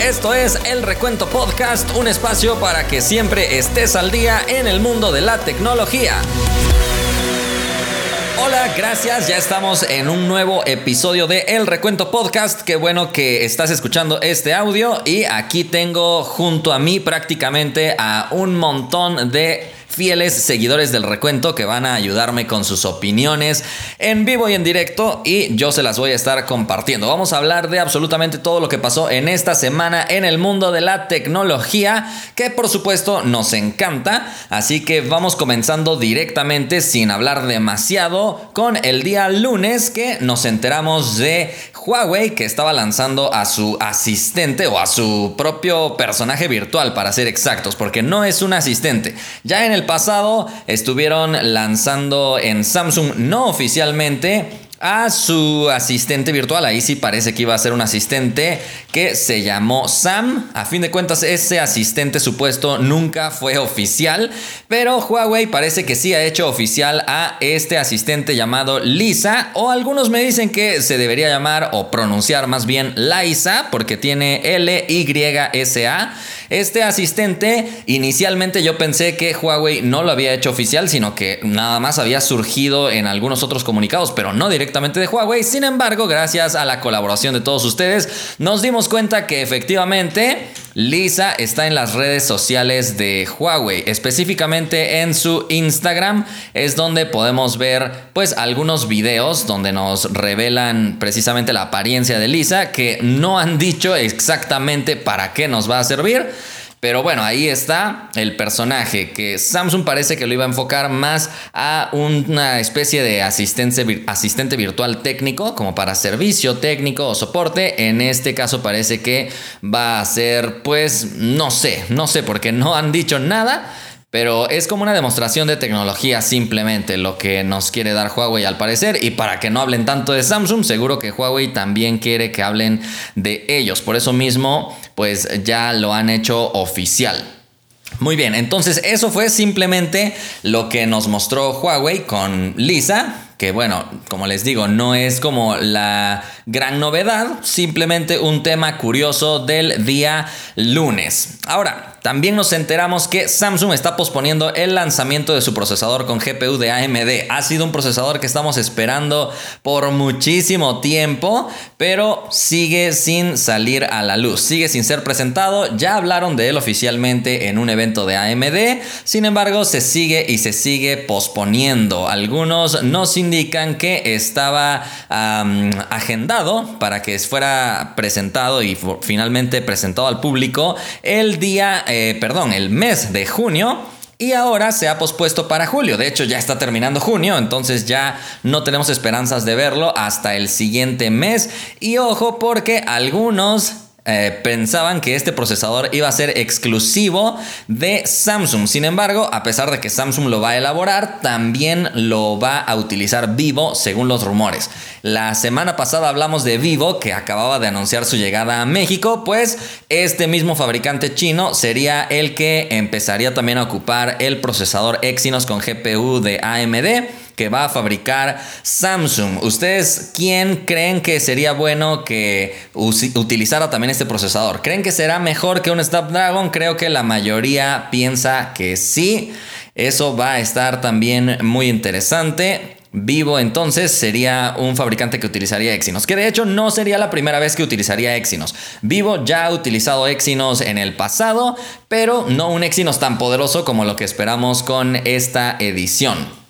Esto es El Recuento Podcast, un espacio para que siempre estés al día en el mundo de la tecnología. Hola, gracias. Ya estamos en un nuevo episodio de El Recuento Podcast. Qué bueno que estás escuchando este audio. Y aquí tengo junto a mí prácticamente a un montón de fieles seguidores del recuento que van a ayudarme con sus opiniones en vivo y en directo y yo se las voy a estar compartiendo. Vamos a hablar de absolutamente todo lo que pasó en esta semana en el mundo de la tecnología, que por supuesto nos encanta, así que vamos comenzando directamente sin hablar demasiado con el día lunes que nos enteramos de Huawei que estaba lanzando a su asistente o a su propio personaje virtual para ser exactos, porque no es un asistente. Ya en el pasado estuvieron lanzando en Samsung no oficialmente a su asistente virtual. Ahí sí parece que iba a ser un asistente que se llamó Sam. A fin de cuentas, ese asistente supuesto nunca fue oficial, pero Huawei parece que sí ha hecho oficial a este asistente llamado Lisa, o algunos me dicen que se debería llamar o pronunciar más bien Liza, porque tiene L-Y-S-A. Este asistente, inicialmente yo pensé que Huawei no lo había hecho oficial, sino que nada más había surgido en algunos otros comunicados, pero no directamente de Huawei. Sin embargo, gracias a la colaboración de todos ustedes, nos dimos cuenta que efectivamente Lisa está en las redes sociales de Huawei, específicamente en su Instagram, es donde podemos ver pues algunos videos donde nos revelan precisamente la apariencia de Lisa que no han dicho exactamente para qué nos va a servir. Pero bueno, ahí está el personaje que Samsung parece que lo iba a enfocar más a una especie de asistente, asistente virtual técnico, como para servicio técnico o soporte. En este caso parece que va a ser, pues, no sé, no sé, porque no han dicho nada. Pero es como una demostración de tecnología simplemente lo que nos quiere dar Huawei al parecer. Y para que no hablen tanto de Samsung, seguro que Huawei también quiere que hablen de ellos. Por eso mismo, pues ya lo han hecho oficial. Muy bien, entonces eso fue simplemente lo que nos mostró Huawei con Lisa, que bueno, como les digo, no es como la gran novedad, simplemente un tema curioso del día lunes. Ahora, también nos enteramos que Samsung está posponiendo el lanzamiento de su procesador con GPU de AMD. Ha sido un procesador que estamos esperando por muchísimo tiempo, pero sigue sin salir a la luz, sigue sin ser presentado. Ya hablaron de él oficialmente en un evento de AMD, sin embargo se sigue y se sigue posponiendo. Algunos nos indican que estaba agendado para que fuera presentado y finalmente presentado al público el día... perdón, el mes de junio. Y ahora se ha pospuesto para julio. De hecho, ya está terminando junio, entonces ya no tenemos esperanzas de verlo hasta el siguiente mes. Y ojo porque algunos eh, pensaban que este procesador iba a ser exclusivo de Samsung. Sin embargo, a pesar de que Samsung lo va a elaborar, también lo va a utilizar Vivo según los rumores. La semana pasada hablamos de Vivo que acababa de anunciar su llegada a México, pues este mismo fabricante chino sería el que empezaría también a ocupar el procesador Exynos con GPU de AMD que va a fabricar Samsung. ¿Ustedes quién creen que sería bueno que utilizara también este procesador? ¿Creen que será mejor que un Snapdragon? Creo que la mayoría piensa que sí. Eso va a estar también muy interesante. Vivo entonces sería un fabricante que utilizaría Exynos, que de hecho no sería la primera vez que utilizaría Exynos. Vivo ya ha utilizado Exynos en el pasado, pero no un Exynos tan poderoso como lo que esperamos con esta edición.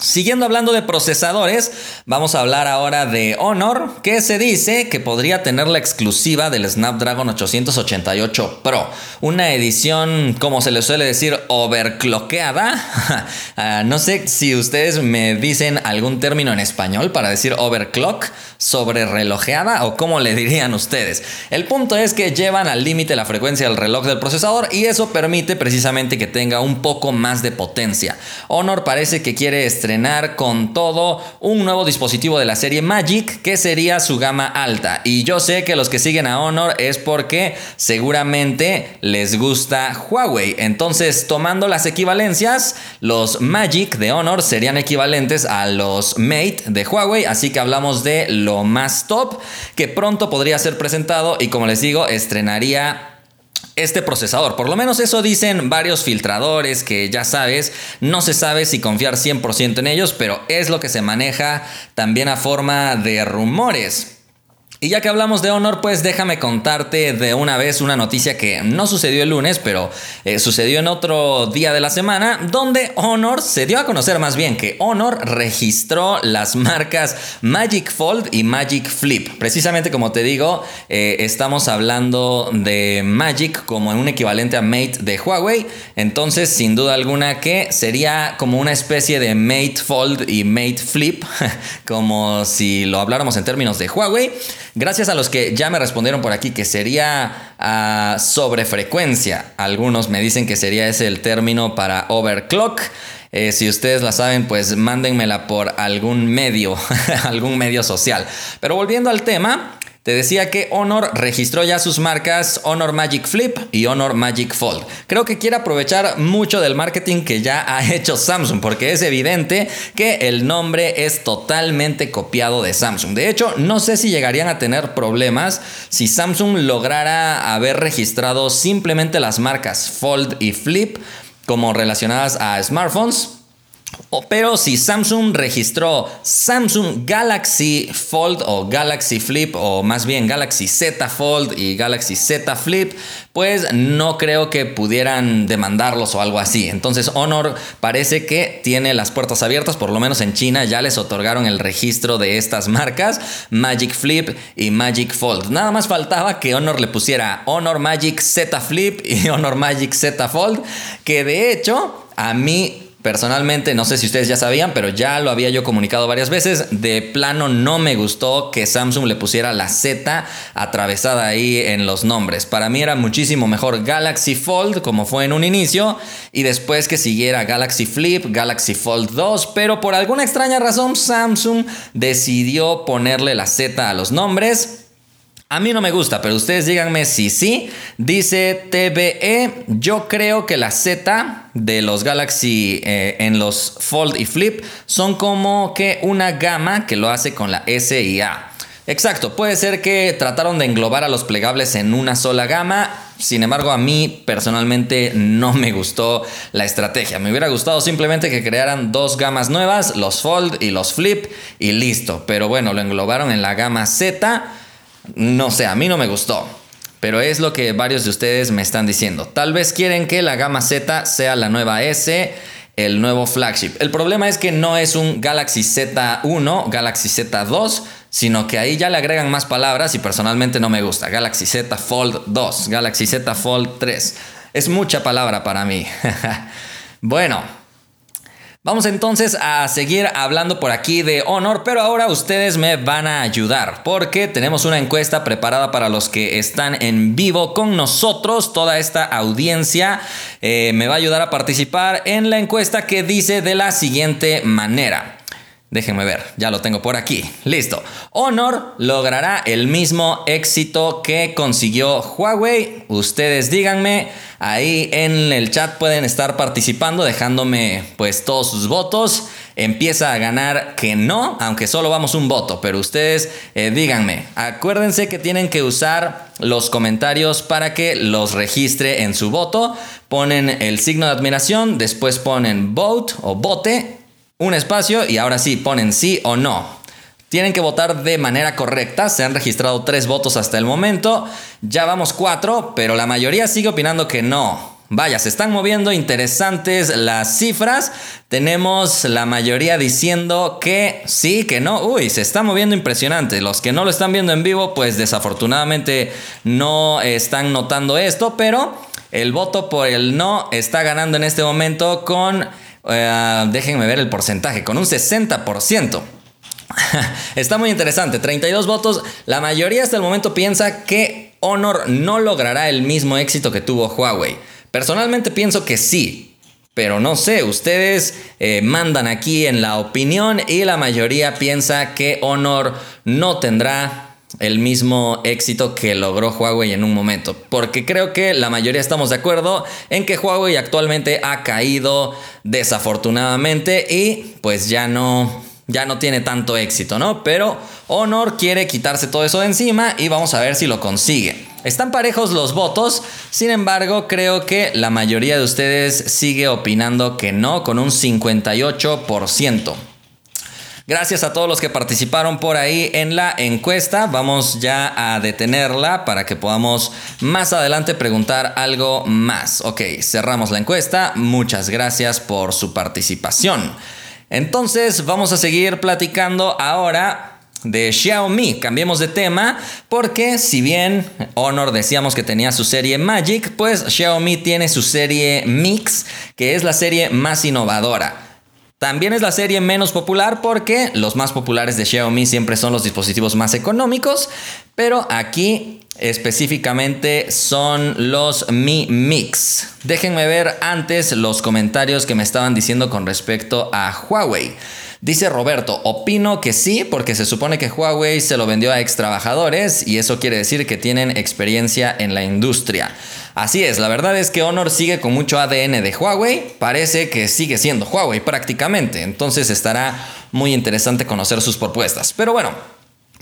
Siguiendo hablando de procesadores, vamos a hablar ahora de Honor, que se dice que podría tener la exclusiva del Snapdragon 888 Pro, una edición, como se le suele decir, overclockeada. Ah, no sé si ustedes me dicen algún término en español para decir overclock, sobre relojeada o como le dirían ustedes. El punto es que llevan al límite la frecuencia del reloj del procesador y eso permite precisamente que tenga un poco más de potencia. Honor parece que quiere estrenar estrenar con todo un nuevo dispositivo de la serie Magic que sería su gama alta. Y yo sé que los que siguen a Honor es porque seguramente les gusta Huawei. Entonces, tomando las equivalencias, los Magic de Honor serían equivalentes a los Mate de Huawei. Así que hablamos de lo más top que pronto podría ser presentado y como les digo, estrenaría este procesador. Por lo menos eso dicen varios filtradores que ya sabes, no se sabe si confiar 100% en ellos, pero es lo que se maneja también a forma de rumores. Y ya que hablamos de Honor, pues déjame contarte de una vez una noticia que no sucedió el lunes, pero eh, sucedió en otro día de la semana, donde Honor se dio a conocer más bien que Honor registró las marcas Magic Fold y Magic Flip. Precisamente como te digo, eh, estamos hablando de Magic como un equivalente a Mate de Huawei, entonces sin duda alguna que sería como una especie de Mate Fold y Mate Flip, como si lo habláramos en términos de Huawei. Gracias a los que ya me respondieron por aquí que sería ah, sobrefrecuencia. Algunos me dicen que sería ese el término para overclock. Eh, si ustedes la saben, pues mándenmela por algún medio, algún medio social. Pero volviendo al tema, te decía que Honor registró ya sus marcas Honor Magic Flip y Honor Magic Fold. Creo que quiere aprovechar mucho del marketing que ya ha hecho Samsung, porque es evidente que el nombre es totalmente copiado de Samsung. De hecho, no sé si llegarían a tener problemas si Samsung lograra haber registrado simplemente las marcas Fold y Flip como relacionadas a smartphones pero si Samsung registró Samsung Galaxy Fold o Galaxy Flip o más bien Galaxy Z Fold y Galaxy Z Flip, pues no creo que pudieran demandarlos o algo así. Entonces Honor parece que tiene las puertas abiertas, por lo menos en China ya les otorgaron el registro de estas marcas, Magic Flip y Magic Fold. Nada más faltaba que Honor le pusiera Honor Magic Z Flip y Honor Magic Z Fold, que de hecho a mí Personalmente, no sé si ustedes ya sabían, pero ya lo había yo comunicado varias veces. De plano no me gustó que Samsung le pusiera la Z atravesada ahí en los nombres. Para mí era muchísimo mejor Galaxy Fold, como fue en un inicio, y después que siguiera Galaxy Flip, Galaxy Fold 2, pero por alguna extraña razón Samsung decidió ponerle la Z a los nombres. A mí no me gusta, pero ustedes díganme si sí. Dice TBE, yo creo que la Z de los Galaxy eh, en los Fold y Flip son como que una gama que lo hace con la S y A. Exacto, puede ser que trataron de englobar a los plegables en una sola gama. Sin embargo, a mí personalmente no me gustó la estrategia. Me hubiera gustado simplemente que crearan dos gamas nuevas, los Fold y los Flip, y listo. Pero bueno, lo englobaron en la gama Z no sé, a mí no me gustó. Pero es lo que varios de ustedes me están diciendo. Tal vez quieren que la gama Z sea la nueva S, el nuevo flagship. El problema es que no es un Galaxy Z1, Galaxy Z2, sino que ahí ya le agregan más palabras y personalmente no me gusta. Galaxy Z Fold 2, Galaxy Z Fold 3. Es mucha palabra para mí. bueno, Vamos entonces a seguir hablando por aquí de Honor, pero ahora ustedes me van a ayudar porque tenemos una encuesta preparada para los que están en vivo con nosotros. Toda esta audiencia eh, me va a ayudar a participar en la encuesta que dice de la siguiente manera. Déjenme ver, ya lo tengo por aquí. Listo. Honor logrará el mismo éxito que consiguió Huawei. Ustedes díganme, ahí en el chat pueden estar participando, dejándome pues todos sus votos. Empieza a ganar que no, aunque solo vamos un voto, pero ustedes eh, díganme. Acuérdense que tienen que usar los comentarios para que los registre en su voto. Ponen el signo de admiración, después ponen vote o vote un espacio y ahora sí ponen sí o no. Tienen que votar de manera correcta. Se han registrado tres votos hasta el momento. Ya vamos cuatro, pero la mayoría sigue opinando que no. Vaya, se están moviendo interesantes las cifras. Tenemos la mayoría diciendo que sí, que no. Uy, se está moviendo impresionante. Los que no lo están viendo en vivo, pues desafortunadamente no están notando esto, pero el voto por el no está ganando en este momento con eh, déjenme ver el porcentaje, con un 60%. Está muy interesante, 32 votos. La mayoría hasta el momento piensa que Honor no logrará el mismo éxito que tuvo Huawei. Personalmente pienso que sí, Pero no sé, ustedes eh, mandan aquí en la opinión y la mayoría piensa que Honor no tendrá el mismo éxito que logró Huawei en un momento. Porque creo que la mayoría estamos de acuerdo en que Huawei actualmente ha caído desafortunadamente y pues ya no, ya no tiene tanto éxito, ¿no? Pero Honor quiere quitarse todo eso de encima y vamos a ver si lo consigue. Están parejos los votos, sin embargo creo que la mayoría de ustedes sigue opinando que no con un 58%. Gracias a todos los que participaron por ahí en la encuesta. Vamos ya a detenerla para que podamos más adelante preguntar algo más. Ok, cerramos la encuesta. Muchas gracias por su participación. Entonces vamos a seguir platicando ahora de Xiaomi. Cambiemos de tema porque si bien Honor decíamos que tenía su serie Magic, pues Xiaomi tiene su serie Mix, que es la serie más innovadora. También es la serie menos popular porque los más populares de Xiaomi siempre son los dispositivos más económicos, pero aquí específicamente son los Mi Mix. Déjenme ver antes los comentarios que me estaban diciendo con respecto a Huawei. Dice Roberto, opino que sí, porque se supone que Huawei se lo vendió a ex trabajadores y eso quiere decir que tienen experiencia en la industria. Así es, la verdad es que Honor sigue con mucho ADN de Huawei, parece que sigue siendo Huawei prácticamente, entonces estará muy interesante conocer sus propuestas. Pero bueno,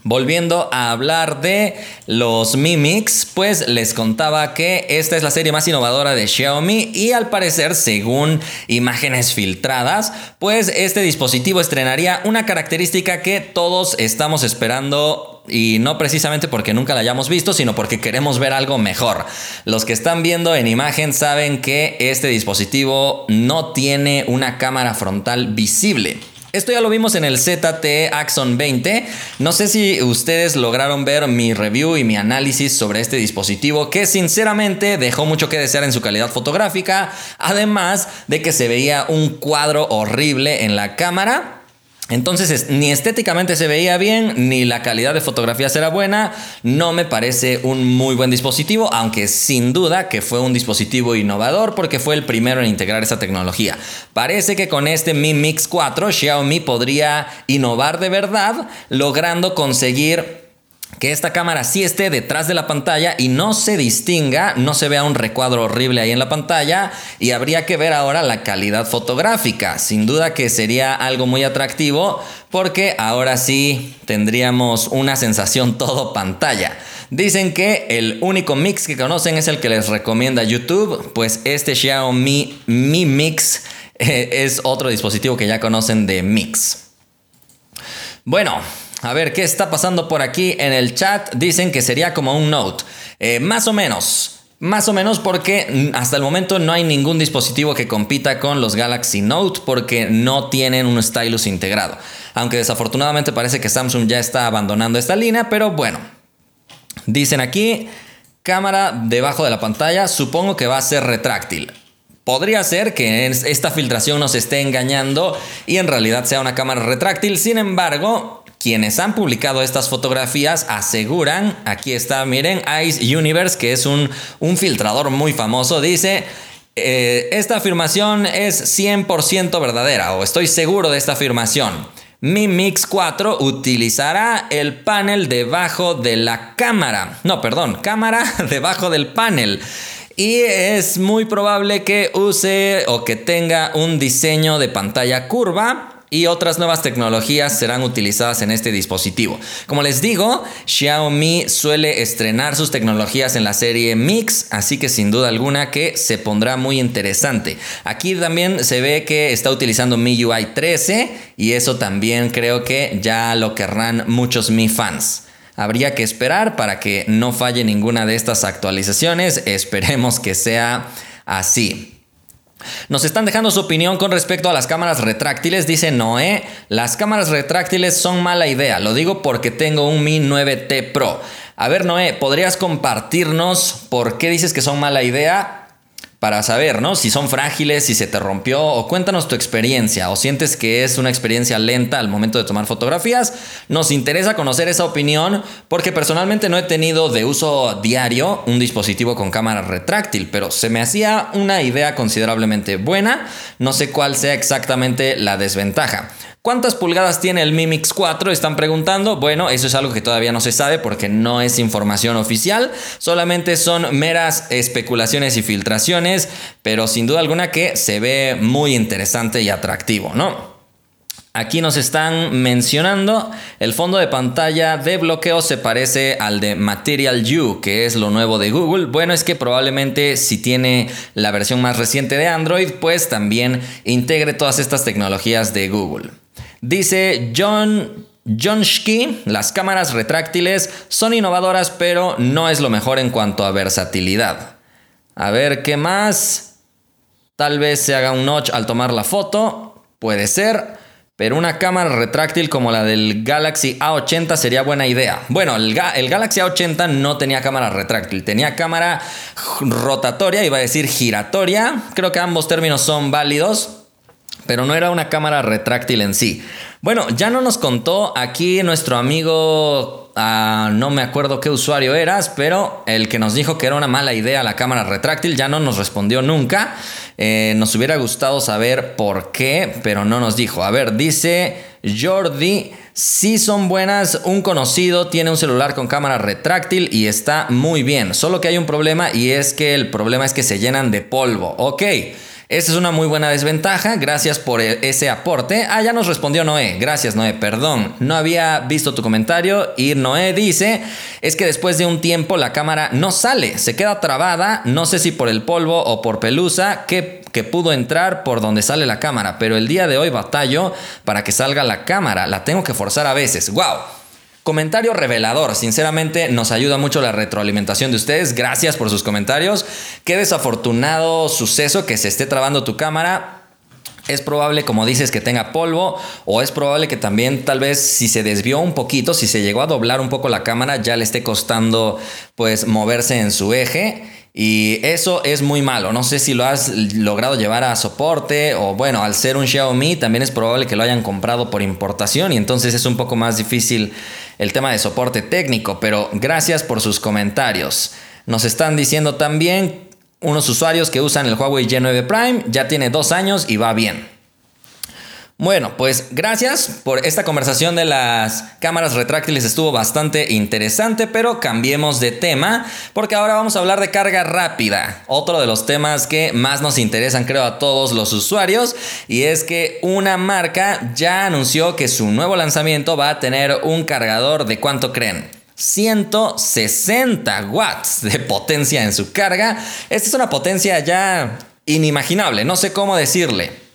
Volviendo a hablar de los Mi Mix, pues les contaba que esta es la serie más innovadora de Xiaomi y al parecer, según imágenes filtradas, pues este dispositivo estrenaría una característica que todos estamos esperando y no precisamente porque nunca la hayamos visto, sino porque queremos ver algo mejor. Los que están viendo en imagen saben que este dispositivo no tiene una cámara frontal visible. Esto ya lo vimos en el ZT Axon 20. No sé si ustedes lograron ver mi review y mi análisis sobre este dispositivo que sinceramente dejó mucho que desear en su calidad fotográfica, además de que se veía un cuadro horrible en la cámara entonces, ni estéticamente se veía bien, ni la calidad de fotografías era buena. No me parece un muy buen dispositivo, aunque sin duda que fue un dispositivo innovador porque fue el primero en integrar esa tecnología. Parece que con este Mi Mix 4 Xiaomi podría innovar de verdad, logrando conseguir que esta cámara sí esté detrás de la pantalla y no se distinga, no se vea un recuadro horrible ahí en la pantalla y habría que ver ahora la calidad fotográfica. Sin duda que sería algo muy atractivo porque ahora sí tendríamos una sensación todo pantalla. Dicen que el único mix que conocen es el que les recomienda YouTube, pues este Xiaomi Mi Mix eh, es otro dispositivo que ya conocen de Mix. Bueno, a ver, ¿qué está pasando por aquí en el chat? Dicen que sería como un Note. Eh, más o menos. Más o menos porque hasta el momento no hay ningún dispositivo que compita con los Galaxy Note porque no tienen un stylus integrado. Aunque desafortunadamente parece que Samsung ya está abandonando esta línea, pero bueno. Dicen aquí, cámara debajo de la pantalla, supongo que va a ser retráctil. Podría ser que esta filtración nos esté engañando y en realidad sea una cámara retráctil, sin embargo, quienes han publicado estas fotografías aseguran, aquí está, miren, Ice Universe, que es un, un filtrador muy famoso, dice, eh, esta afirmación es 100% verdadera o estoy seguro de esta afirmación. Mi Mix 4 utilizará el panel debajo de la cámara. No, perdón, cámara debajo del panel. Y es muy probable que use o que tenga un diseño de pantalla curva y otras nuevas tecnologías serán utilizadas en este dispositivo. Como les digo, Xiaomi suele estrenar sus tecnologías en la serie Mix, así que sin duda alguna que se pondrá muy interesante. Aquí también se ve que está utilizando MIUI 13 y eso también creo que ya lo querrán muchos Mi fans. Habría que esperar para que no falle ninguna de estas actualizaciones. Esperemos que sea así. Nos están dejando su opinión con respecto a las cámaras retráctiles. Dice Noé, las cámaras retráctiles son mala idea. Lo digo porque tengo un Mi 9T Pro. A ver Noé, ¿podrías compartirnos por qué dices que son mala idea? Para saber, ¿no? Si son frágiles, si se te rompió, o cuéntanos tu experiencia, o sientes que es una experiencia lenta al momento de tomar fotografías. Nos interesa conocer esa opinión porque personalmente no he tenido de uso diario un dispositivo con cámara retráctil, pero se me hacía una idea considerablemente buena. No sé cuál sea exactamente la desventaja. ¿Cuántas pulgadas tiene el Mi Mix 4? Están preguntando. Bueno, eso es algo que todavía no se sabe porque no es información oficial. Solamente son meras especulaciones y filtraciones, pero sin duda alguna que se ve muy interesante y atractivo, ¿no? Aquí nos están mencionando el fondo de pantalla de bloqueo se parece al de Material You, que es lo nuevo de Google. Bueno, es que probablemente si tiene la versión más reciente de Android, pues también integre todas estas tecnologías de Google. Dice John Jonski, las cámaras retráctiles son innovadoras, pero no es lo mejor en cuanto a versatilidad. A ver, ¿qué más? Tal vez se haga un notch al tomar la foto, puede ser, pero una cámara retráctil como la del Galaxy A80 sería buena idea. Bueno, el, el Galaxy A80 no tenía cámara retráctil, tenía cámara rotatoria, iba a decir giratoria. Creo que ambos términos son válidos pero no era una cámara retráctil en sí. Bueno, ya no nos contó aquí nuestro amigo, ah, no me acuerdo qué usuario eras, pero el que nos dijo que era una mala idea la cámara retráctil ya no nos respondió nunca. Eh, nos hubiera gustado saber por qué, pero no nos dijo. A ver, dice Jordi. Si son buenas, un conocido tiene un celular con cámara retráctil y está muy bien. Solo que hay un problema y es que el problema es que se llenan de polvo. Ok. Esa es una muy buena desventaja. Gracias por e-, ese aporte. Ah, ya nos respondió Noé. Gracias, Noé. Perdón. No había visto tu comentario. Y Noé dice: Es que después de un tiempo la cámara no sale. Se queda trabada. No sé si por el polvo o por pelusa que, que pudo entrar por donde sale la cámara. Pero el día de hoy batallo para que salga la cámara. La tengo que forzar a veces. ¡Wow! Comentario revelador, sinceramente nos ayuda mucho la retroalimentación de ustedes, gracias por sus comentarios. Qué desafortunado suceso que se esté trabando tu cámara. Es probable, como dices, que tenga polvo o es probable que también tal vez si se desvió un poquito, si se llegó a doblar un poco la cámara, ya le esté costando pues moverse en su eje. Y eso es muy malo. No sé si lo has logrado llevar a soporte o bueno, al ser un Xiaomi también es probable que lo hayan comprado por importación y entonces es un poco más difícil el tema de soporte técnico. Pero gracias por sus comentarios. Nos están diciendo también unos usuarios que usan el Huawei G9 Prime. Ya tiene dos años y va bien. Bueno, pues gracias por esta conversación de las cámaras retráctiles. Estuvo bastante interesante, pero cambiemos de tema porque ahora vamos a hablar de carga rápida. Otro de los temas que más nos interesan creo a todos los usuarios y es que una marca ya anunció que su nuevo lanzamiento va a tener un cargador de cuánto creen. 160 watts de potencia en su carga. Esta es una potencia ya inimaginable, no sé cómo decirle.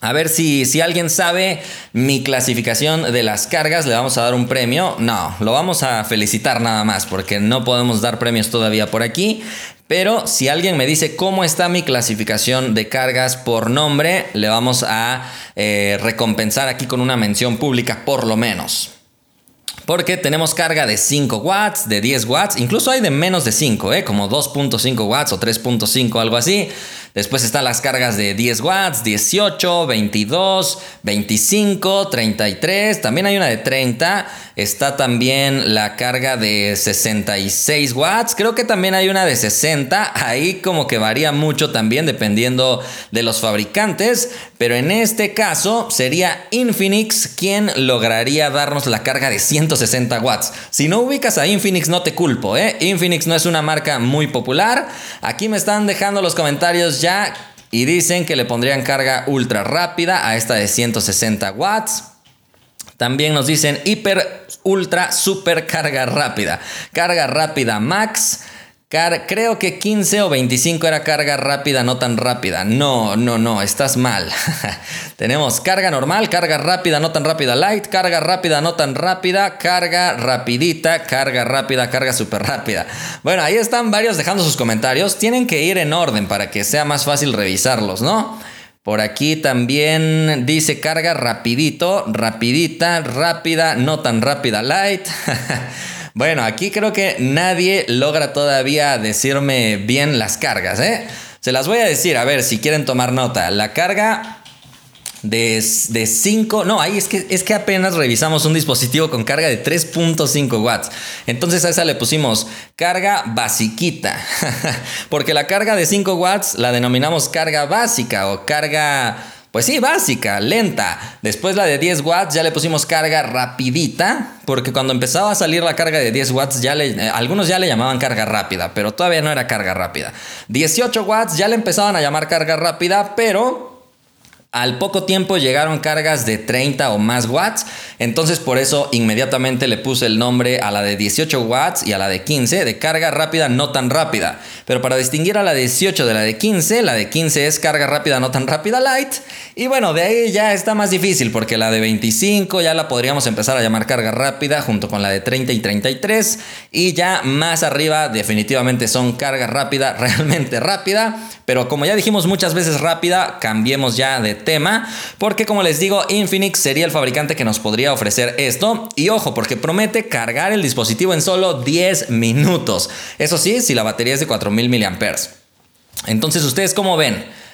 A ver si, si alguien sabe mi clasificación de las cargas, le vamos a dar un premio. No, lo vamos a felicitar nada más porque no podemos dar premios todavía por aquí. Pero si alguien me dice cómo está mi clasificación de cargas por nombre, le vamos a eh, recompensar aquí con una mención pública por lo menos. Porque tenemos carga de 5 watts, de 10 watts, incluso hay de menos de 5, ¿eh? como 2.5 watts o 3.5, algo así. Después están las cargas de 10 watts, 18, 22, 25, 33. También hay una de 30. Está también la carga de 66 watts. Creo que también hay una de 60. Ahí como que varía mucho también dependiendo de los fabricantes. Pero en este caso sería Infinix quien lograría darnos la carga de 160 watts. Si no ubicas a Infinix no te culpo. ¿eh? Infinix no es una marca muy popular. Aquí me están dejando los comentarios ya y dicen que le pondrían carga ultra rápida a esta de 160 watts. También nos dicen hiper, ultra, super carga rápida. Carga rápida max creo que 15 o 25 era carga rápida, no tan rápida. No, no, no, estás mal. Tenemos carga normal, carga rápida, no tan rápida light, carga rápida, no tan rápida, carga rapidita, carga rápida, carga súper rápida. Bueno, ahí están varios dejando sus comentarios. Tienen que ir en orden para que sea más fácil revisarlos, ¿no? Por aquí también dice carga rapidito, rapidita, rápida, no tan rápida light. Bueno, aquí creo que nadie logra todavía decirme bien las cargas, ¿eh? Se las voy a decir, a ver si quieren tomar nota. La carga de 5, no, ahí es que, es que apenas revisamos un dispositivo con carga de 3.5 watts. Entonces a esa le pusimos carga basiquita, porque la carga de 5 watts la denominamos carga básica o carga, pues sí, básica, lenta. Después la de 10 watts ya le pusimos carga rapidita, porque cuando empezaba a salir la carga de 10 watts, ya le, eh, algunos ya le llamaban carga rápida, pero todavía no era carga rápida. 18 watts ya le empezaban a llamar carga rápida, pero al poco tiempo llegaron cargas de 30 o más watts, entonces por eso inmediatamente le puse el nombre a la de 18 watts y a la de 15 de carga rápida no tan rápida. Pero para distinguir a la de 18 de la de 15, la de 15 es carga rápida no tan rápida light. Y bueno, de ahí ya está más difícil porque la de 25 ya la podríamos empezar a llamar carga rápida junto con la de 30 y 33. Y ya más arriba definitivamente son carga rápida, realmente rápida. Pero como ya dijimos muchas veces rápida, cambiemos ya de tema, porque como les digo, Infinix sería el fabricante que nos podría ofrecer esto. Y ojo, porque promete cargar el dispositivo en solo 10 minutos. Eso sí, si la batería es de 4000 mAh. Entonces, ¿ustedes cómo ven?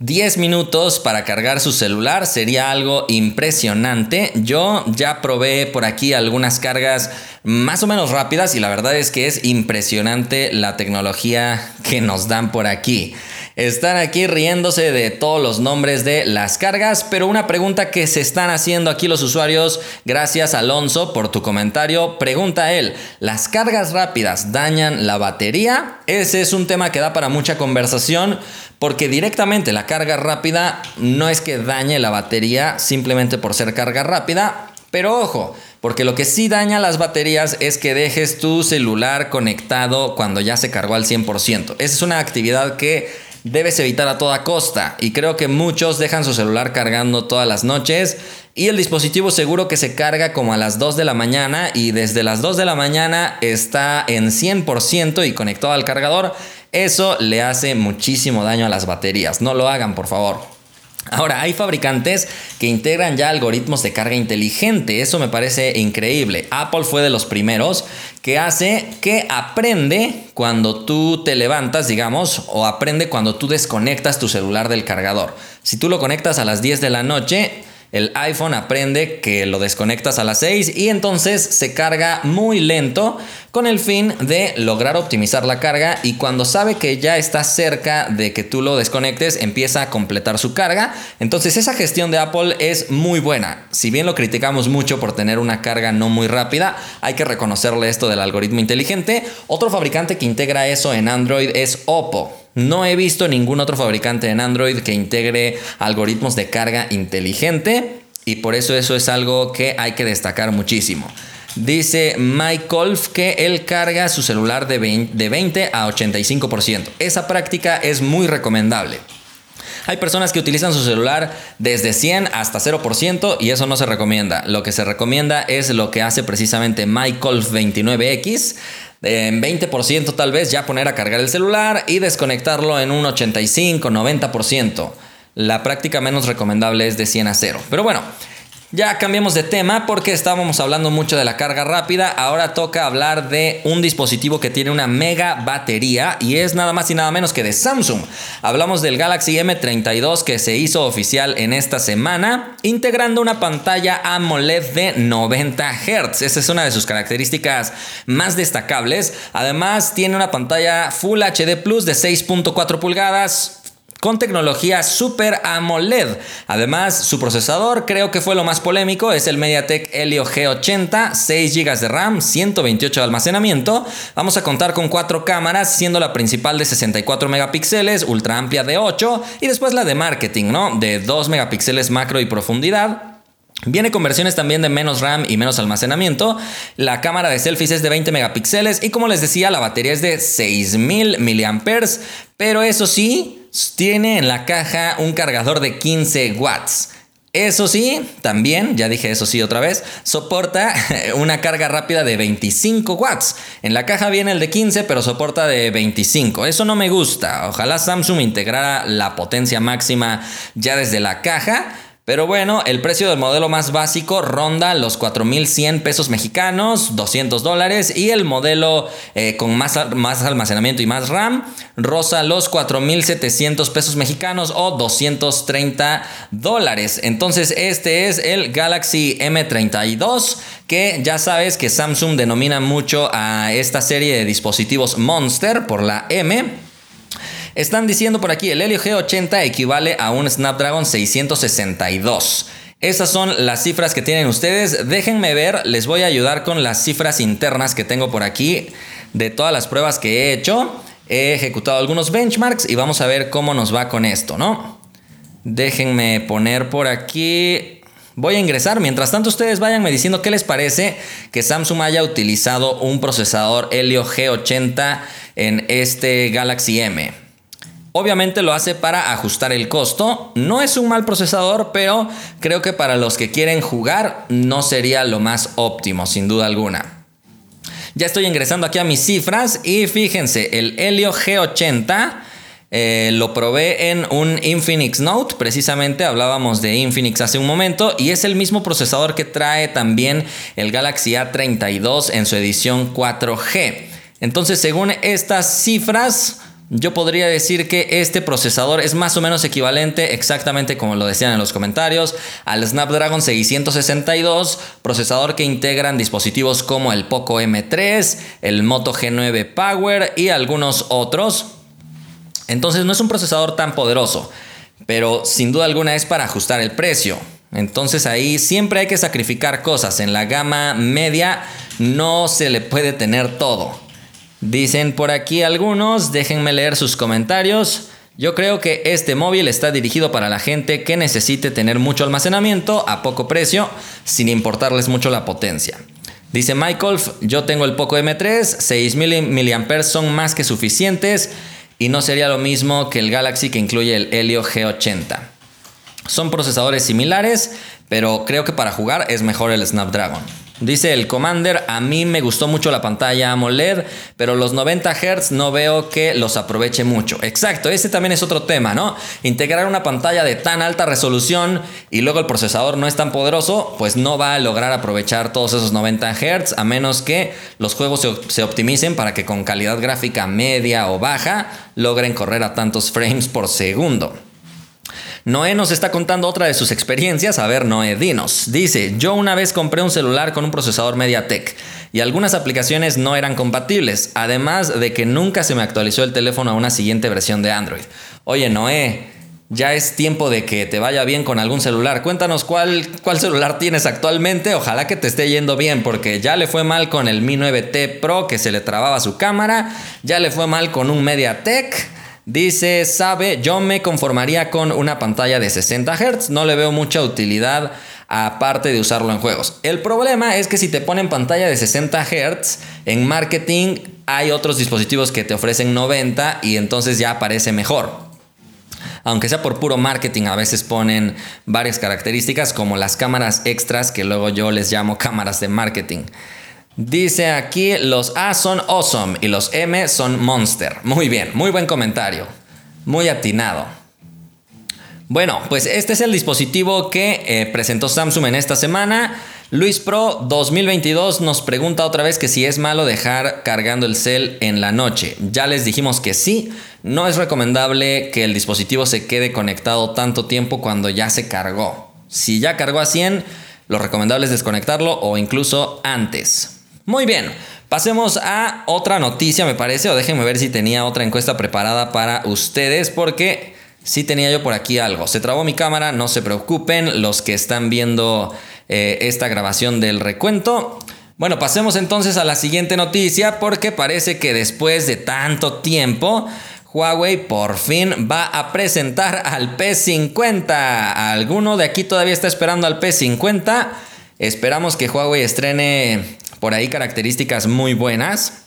10 minutos para cargar su celular sería algo impresionante. Yo ya probé por aquí algunas cargas más o menos rápidas y la verdad es que es impresionante la tecnología que nos dan por aquí. Están aquí riéndose de todos los nombres de las cargas, pero una pregunta que se están haciendo aquí los usuarios, gracias Alonso por tu comentario, pregunta él, ¿las cargas rápidas dañan la batería? Ese es un tema que da para mucha conversación, porque directamente la carga rápida no es que dañe la batería simplemente por ser carga rápida, pero ojo, porque lo que sí daña las baterías es que dejes tu celular conectado cuando ya se cargó al 100%. Esa es una actividad que debes evitar a toda costa. Y creo que muchos dejan su celular cargando todas las noches y el dispositivo seguro que se carga como a las 2 de la mañana y desde las 2 de la mañana está en 100% y conectado al cargador. Eso le hace muchísimo daño a las baterías. No lo hagan, por favor. Ahora, hay fabricantes que integran ya algoritmos de carga inteligente, eso me parece increíble. Apple fue de los primeros que hace que aprende cuando tú te levantas, digamos, o aprende cuando tú desconectas tu celular del cargador. Si tú lo conectas a las 10 de la noche, el iPhone aprende que lo desconectas a las 6 y entonces se carga muy lento con el fin de lograr optimizar la carga y cuando sabe que ya está cerca de que tú lo desconectes empieza a completar su carga. Entonces esa gestión de Apple es muy buena. Si bien lo criticamos mucho por tener una carga no muy rápida, hay que reconocerle esto del algoritmo inteligente. Otro fabricante que integra eso en Android es Oppo. No he visto ningún otro fabricante en Android que integre algoritmos de carga inteligente y por eso eso es algo que hay que destacar muchísimo. Dice Mike que él carga su celular de 20, a 85%. Esa práctica es muy recomendable. Hay personas que utilizan su celular desde 100 hasta 0% y eso no se recomienda. Lo que se recomienda es lo que hace precisamente MyColf 29X en 20% tal vez ya poner a cargar el celular y desconectarlo en un 85-90%. La práctica menos recomendable es de 100 a 0. Pero bueno, ya cambiamos de tema porque estábamos hablando mucho de la carga rápida. Ahora toca hablar de un dispositivo que tiene una mega batería y es nada más y nada menos que de Samsung. Hablamos del Galaxy M32 que se hizo oficial en esta semana, integrando una pantalla AMOLED de 90 Hz. Esa es una de sus características más destacables. Además, tiene una pantalla Full HD Plus de 6.4 pulgadas con tecnología Super AMOLED. Además, su procesador creo que fue lo más polémico, es el MediaTek Helio G80, 6 GB de RAM, 128 de almacenamiento. Vamos a contar con cuatro cámaras, siendo la principal de 64 megapíxeles, ultra amplia de 8 y después la de marketing, ¿no? De 2 megapíxeles macro y profundidad. Viene con versiones también de menos RAM y menos almacenamiento. La cámara de selfies es de 20 megapíxeles y como les decía, la batería es de 6000 mAh. Pero eso sí, tiene en la caja un cargador de 15 watts. Eso sí, también, ya dije eso sí otra vez, soporta una carga rápida de 25 watts. En la caja viene el de 15, pero soporta de 25. Eso no me gusta. Ojalá Samsung integrara la potencia máxima ya desde la caja. Pero bueno, el precio del modelo más básico ronda los 4.100 pesos mexicanos, 200 dólares, y el modelo eh, con más, más almacenamiento y más RAM roza los 4.700 pesos mexicanos o 230 dólares. Entonces este es el Galaxy M32 que ya sabes que Samsung denomina mucho a esta serie de dispositivos Monster por la M. Están diciendo por aquí, el Helio G80 equivale a un Snapdragon 662. Esas son las cifras que tienen ustedes. Déjenme ver, les voy a ayudar con las cifras internas que tengo por aquí de todas las pruebas que he hecho. He ejecutado algunos benchmarks y vamos a ver cómo nos va con esto, ¿no? Déjenme poner por aquí Voy a ingresar. Mientras tanto, ustedes vayanme diciendo qué les parece que Samsung haya utilizado un procesador Helio G80 en este Galaxy M. Obviamente lo hace para ajustar el costo. No es un mal procesador, pero creo que para los que quieren jugar no sería lo más óptimo, sin duda alguna. Ya estoy ingresando aquí a mis cifras y fíjense, el Helio G80 eh, lo probé en un Infinix Note, precisamente hablábamos de Infinix hace un momento, y es el mismo procesador que trae también el Galaxy A32 en su edición 4G. Entonces, según estas cifras, yo podría decir que este procesador es más o menos equivalente, exactamente como lo decían en los comentarios, al Snapdragon 662, procesador que integran dispositivos como el Poco M3, el Moto G9 Power y algunos otros. Entonces no es un procesador tan poderoso, pero sin duda alguna es para ajustar el precio. Entonces ahí siempre hay que sacrificar cosas. En la gama media no se le puede tener todo. Dicen por aquí algunos, déjenme leer sus comentarios. Yo creo que este móvil está dirigido para la gente que necesite tener mucho almacenamiento a poco precio, sin importarles mucho la potencia. Dice Michael, yo tengo el Poco M3, 6000 mAh son más que suficientes y no sería lo mismo que el Galaxy que incluye el Helio G80. Son procesadores similares, pero creo que para jugar es mejor el Snapdragon. Dice el Commander, a mí me gustó mucho la pantalla AMOLED, pero los 90 Hz no veo que los aproveche mucho. Exacto, ese también es otro tema, ¿no? Integrar una pantalla de tan alta resolución y luego el procesador no es tan poderoso, pues no va a lograr aprovechar todos esos 90 Hz a menos que los juegos se, se optimicen para que con calidad gráfica media o baja logren correr a tantos frames por segundo. Noé nos está contando otra de sus experiencias. A ver, Noé, dinos. Dice, yo una vez compré un celular con un procesador MediaTek y algunas aplicaciones no eran compatibles, además de que nunca se me actualizó el teléfono a una siguiente versión de Android. Oye, Noé, ya es tiempo de que te vaya bien con algún celular. Cuéntanos cuál, cuál celular tienes actualmente. Ojalá que te esté yendo bien, porque ya le fue mal con el Mi 9T Pro que se le trababa su cámara, ya le fue mal con un MediaTek. Dice, sabe, yo me conformaría con una pantalla de 60 Hz, no le veo mucha utilidad aparte de usarlo en juegos. El problema es que si te ponen pantalla de 60 Hz, en marketing hay otros dispositivos que te ofrecen 90 y entonces ya aparece mejor. Aunque sea por puro marketing, a veces ponen varias características como las cámaras extras que luego yo les llamo cámaras de marketing. Dice aquí, los A son awesome y los M son monster. Muy bien, muy buen comentario. Muy atinado. Bueno, pues este es el dispositivo que eh, presentó Samsung en esta semana. Luis Pro 2022 nos pregunta otra vez que si es malo dejar cargando el cel en la noche. Ya les dijimos que sí, no es recomendable que el dispositivo se quede conectado tanto tiempo cuando ya se cargó. Si ya cargó a 100, lo recomendable es desconectarlo o incluso antes. Muy bien, pasemos a otra noticia, me parece, o déjenme ver si tenía otra encuesta preparada para ustedes, porque sí tenía yo por aquí algo. Se trabó mi cámara, no se preocupen los que están viendo eh, esta grabación del recuento. Bueno, pasemos entonces a la siguiente noticia, porque parece que después de tanto tiempo... Huawei por fin va a presentar al P50. ¿Alguno de aquí todavía está esperando al P50? Esperamos que Huawei estrene por ahí características muy buenas,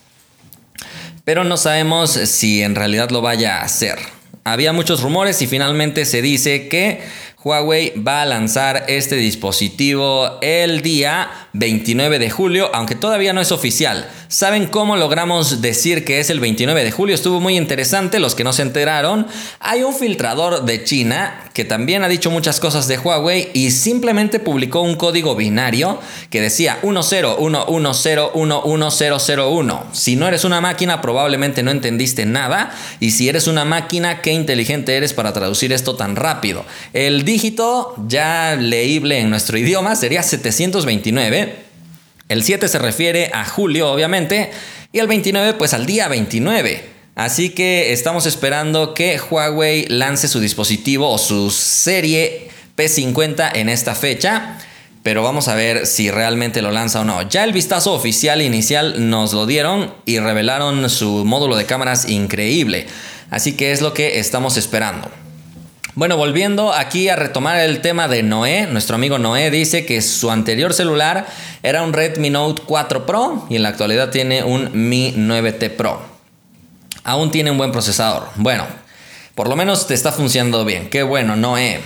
pero no sabemos si en realidad lo vaya a hacer. Había muchos rumores y finalmente se dice que Huawei va a lanzar este dispositivo el día 29 de julio, aunque todavía no es oficial. ¿Saben cómo logramos decir que es el 29 de julio? Estuvo muy interesante, los que no se enteraron. Hay un filtrador de China que también ha dicho muchas cosas de Huawei y simplemente publicó un código binario que decía 1011011001. Si no eres una máquina, probablemente no entendiste nada. Y si eres una máquina, qué inteligente eres para traducir esto tan rápido. El dígito ya leíble en nuestro idioma sería 729. El 7 se refiere a julio, obviamente, y el 29 pues al día 29. Así que estamos esperando que Huawei lance su dispositivo o su serie P50 en esta fecha. Pero vamos a ver si realmente lo lanza o no. Ya el vistazo oficial inicial nos lo dieron y revelaron su módulo de cámaras increíble. Así que es lo que estamos esperando. Bueno, volviendo aquí a retomar el tema de Noé, nuestro amigo Noé dice que su anterior celular era un Redmi Note 4 Pro y en la actualidad tiene un Mi 9T Pro. Aún tiene un buen procesador. Bueno, por lo menos te está funcionando bien. Qué bueno, Noé.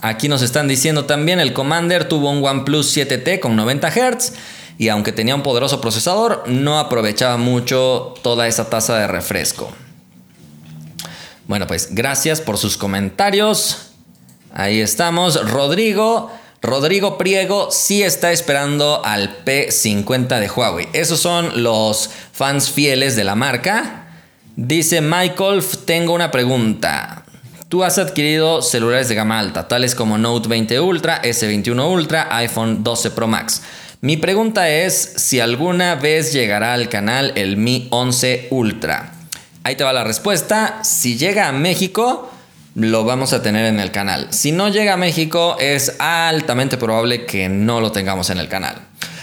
Aquí nos están diciendo también el Commander tuvo un OnePlus 7T con 90 Hz y aunque tenía un poderoso procesador, no aprovechaba mucho toda esa tasa de refresco. Bueno, pues gracias por sus comentarios. Ahí estamos. Rodrigo. Rodrigo Priego sí está esperando al P50 de Huawei. Esos son los fans fieles de la marca. Dice Michael, tengo una pregunta. Tú has adquirido celulares de gama alta, tales como Note 20 Ultra, S21 Ultra, iPhone 12 Pro Max. Mi pregunta es si alguna vez llegará al canal el Mi 11 Ultra. Ahí te va la respuesta. Si llega a México, lo vamos a tener en el canal. Si no llega a México, es altamente probable que no lo tengamos en el canal.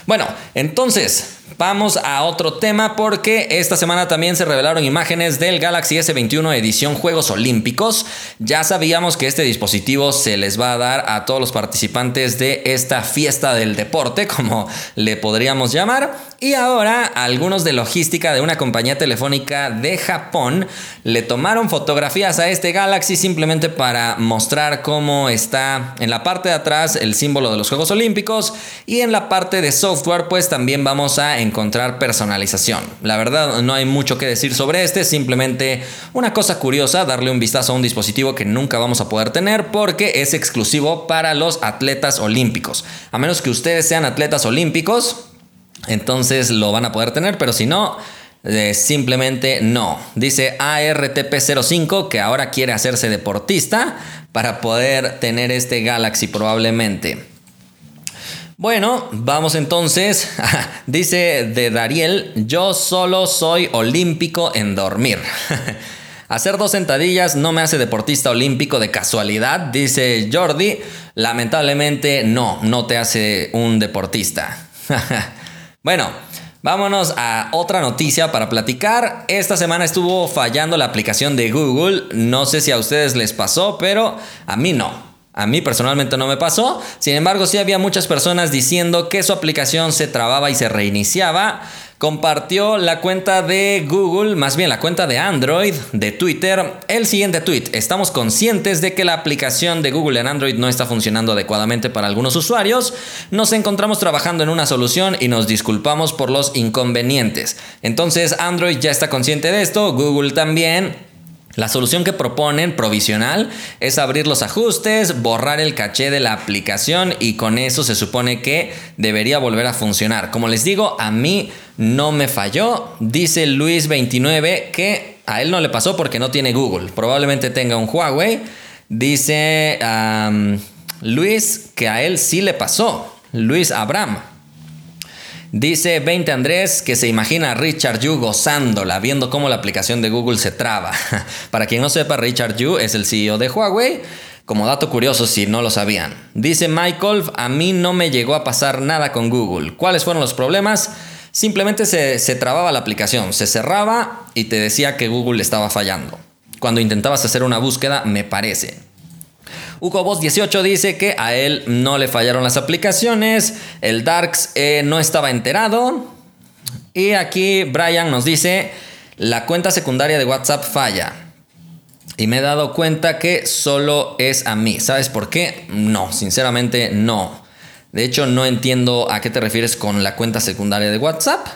Bueno, entonces, Vamos a otro tema porque esta semana también se revelaron imágenes del Galaxy S21 edición Juegos Olímpicos. Ya sabíamos que este dispositivo se les va a dar a todos los participantes de esta fiesta del deporte, como le podríamos llamar. Y ahora algunos de logística de una compañía telefónica de Japón le tomaron fotografías a este Galaxy simplemente para mostrar cómo está en la parte de atrás el símbolo de los Juegos Olímpicos y en la parte de software pues también vamos a encontrar personalización. La verdad no hay mucho que decir sobre este, simplemente una cosa curiosa, darle un vistazo a un dispositivo que nunca vamos a poder tener porque es exclusivo para los atletas olímpicos. A menos que ustedes sean atletas olímpicos, entonces lo van a poder tener, pero si no... Eh, simplemente no. Dice ARTP05 que ahora quiere hacerse deportista para poder tener este Galaxy probablemente. Bueno, vamos entonces. Dice de Dariel, yo solo soy olímpico en dormir. Hacer dos sentadillas no me hace deportista olímpico de casualidad, dice Jordi. Lamentablemente no, no te hace un deportista. bueno, vámonos a otra noticia para platicar. Esta semana estuvo fallando la aplicación de Google. No sé si a ustedes les pasó, pero a mí no. A mí personalmente no me pasó. Sin embargo, sí había muchas personas diciendo que su aplicación se trababa y se reiniciaba. Compartió la cuenta de Google, más bien la cuenta de Android, de Twitter, el siguiente tweet. Estamos conscientes de que la aplicación de Google en Android no está funcionando adecuadamente para algunos usuarios. Nos encontramos trabajando en una solución y nos disculpamos por los inconvenientes. Entonces Android ya está consciente de esto, Google también. La solución que proponen provisional es abrir los ajustes, borrar el caché de la aplicación y con eso se supone que debería volver a funcionar. Como les digo, a mí no me falló. Dice Luis29 que a él no le pasó porque no tiene Google. Probablemente tenga un Huawei. Dice Luis que a él sí le pasó. Luis Abraham. Dice 20 Andrés que se imagina a Richard Yu gozándola, viendo cómo la aplicación de Google se traba. Para quien no sepa, Richard Yu es el CEO de Huawei. Como dato curioso, si no lo sabían. Dice Michael, a mí no me llegó a pasar nada con Google. ¿Cuáles fueron los problemas? Simplemente se, se trababa la aplicación, se cerraba y te decía que Google estaba fallando. Cuando intentabas hacer una búsqueda, me parece. Hugo Boss 18 dice que a él no le fallaron las aplicaciones, el Darks eh, no estaba enterado. Y aquí Brian nos dice, la cuenta secundaria de WhatsApp falla. Y me he dado cuenta que solo es a mí. ¿Sabes por qué? No, sinceramente no. De hecho, no entiendo a qué te refieres con la cuenta secundaria de WhatsApp.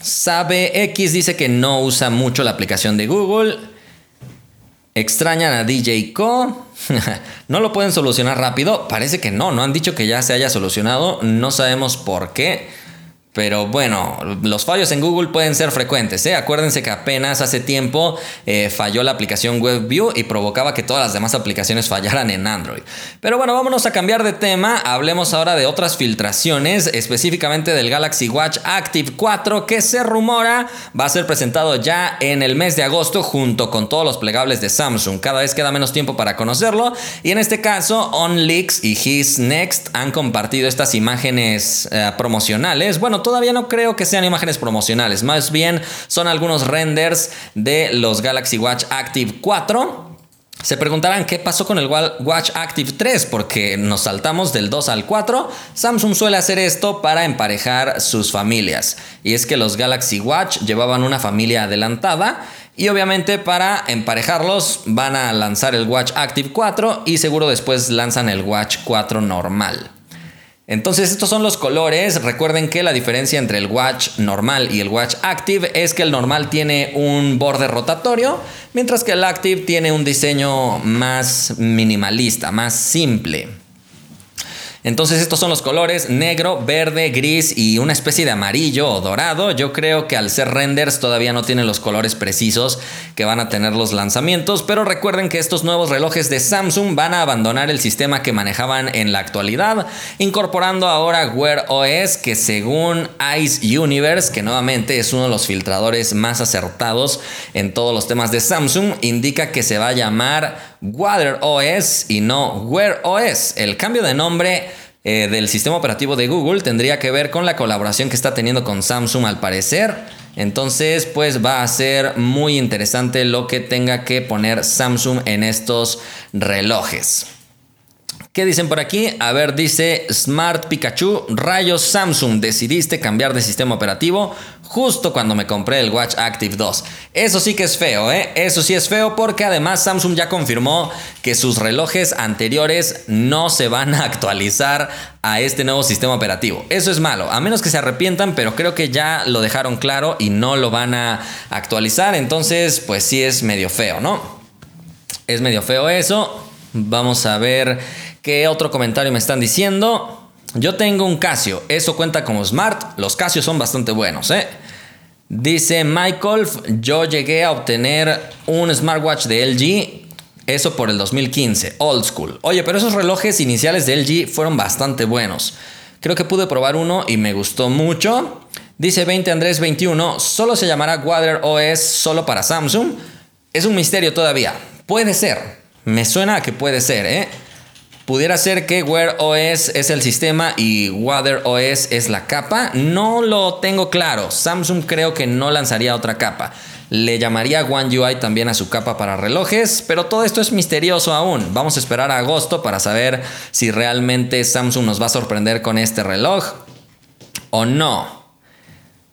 Sabe X dice que no usa mucho la aplicación de Google. Extrañan a DJ Co. ¿No lo pueden solucionar rápido? Parece que no, no han dicho que ya se haya solucionado. No sabemos por qué. Pero bueno, los fallos en Google pueden ser frecuentes. ¿eh? Acuérdense que apenas hace tiempo eh, falló la aplicación WebView y provocaba que todas las demás aplicaciones fallaran en Android. Pero bueno, vámonos a cambiar de tema. Hablemos ahora de otras filtraciones, específicamente del Galaxy Watch Active 4 que se rumora va a ser presentado ya en el mes de agosto junto con todos los plegables de Samsung. Cada vez queda menos tiempo para conocerlo y en este caso OnLeaks y His Next han compartido estas imágenes eh, promocionales. Bueno, todavía no creo que sean imágenes promocionales, más bien son algunos renders de los Galaxy Watch Active 4. Se preguntarán qué pasó con el Watch Active 3 porque nos saltamos del 2 al 4. Samsung suele hacer esto para emparejar sus familias. Y es que los Galaxy Watch llevaban una familia adelantada y obviamente para emparejarlos van a lanzar el Watch Active 4 y seguro después lanzan el Watch 4 normal. Entonces estos son los colores. Recuerden que la diferencia entre el watch normal y el watch active es que el normal tiene un borde rotatorio, mientras que el active tiene un diseño más minimalista, más simple. Entonces estos son los colores negro, verde, gris y una especie de amarillo o dorado. Yo creo que al ser renders todavía no tienen los colores precisos que van a tener los lanzamientos, pero recuerden que estos nuevos relojes de Samsung van a abandonar el sistema que manejaban en la actualidad, incorporando ahora Wear OS que según Ice Universe, que nuevamente es uno de los filtradores más acertados en todos los temas de Samsung, indica que se va a llamar Water OS y no Wear OS. El cambio de nombre eh, del sistema operativo de Google tendría que ver con la colaboración que está teniendo con Samsung al parecer. Entonces, pues va a ser muy interesante lo que tenga que poner Samsung en estos relojes. ¿Qué dicen por aquí? A ver, dice Smart Pikachu, rayos Samsung, decidiste cambiar de sistema operativo justo cuando me compré el Watch Active 2. Eso sí que es feo, ¿eh? Eso sí es feo porque además Samsung ya confirmó que sus relojes anteriores no se van a actualizar a este nuevo sistema operativo. Eso es malo, a menos que se arrepientan, pero creo que ya lo dejaron claro y no lo van a actualizar. Entonces, pues sí es medio feo, ¿no? Es medio feo eso. Vamos a ver qué otro comentario me están diciendo. Yo tengo un Casio, eso cuenta como smart, los Casios son bastante buenos, ¿eh? Dice Michael, yo llegué a obtener un smartwatch de LG, eso por el 2015, old school. Oye, pero esos relojes iniciales de LG fueron bastante buenos. Creo que pude probar uno y me gustó mucho. Dice 20 Andrés 21, solo se llamará Water OS solo para Samsung. Es un misterio todavía. Puede ser. Me suena a que puede ser, ¿eh? Pudiera ser que Wear OS es el sistema y Water OS es la capa. No lo tengo claro. Samsung creo que no lanzaría otra capa. Le llamaría One UI también a su capa para relojes, pero todo esto es misterioso aún. Vamos a esperar a agosto para saber si realmente Samsung nos va a sorprender con este reloj o no.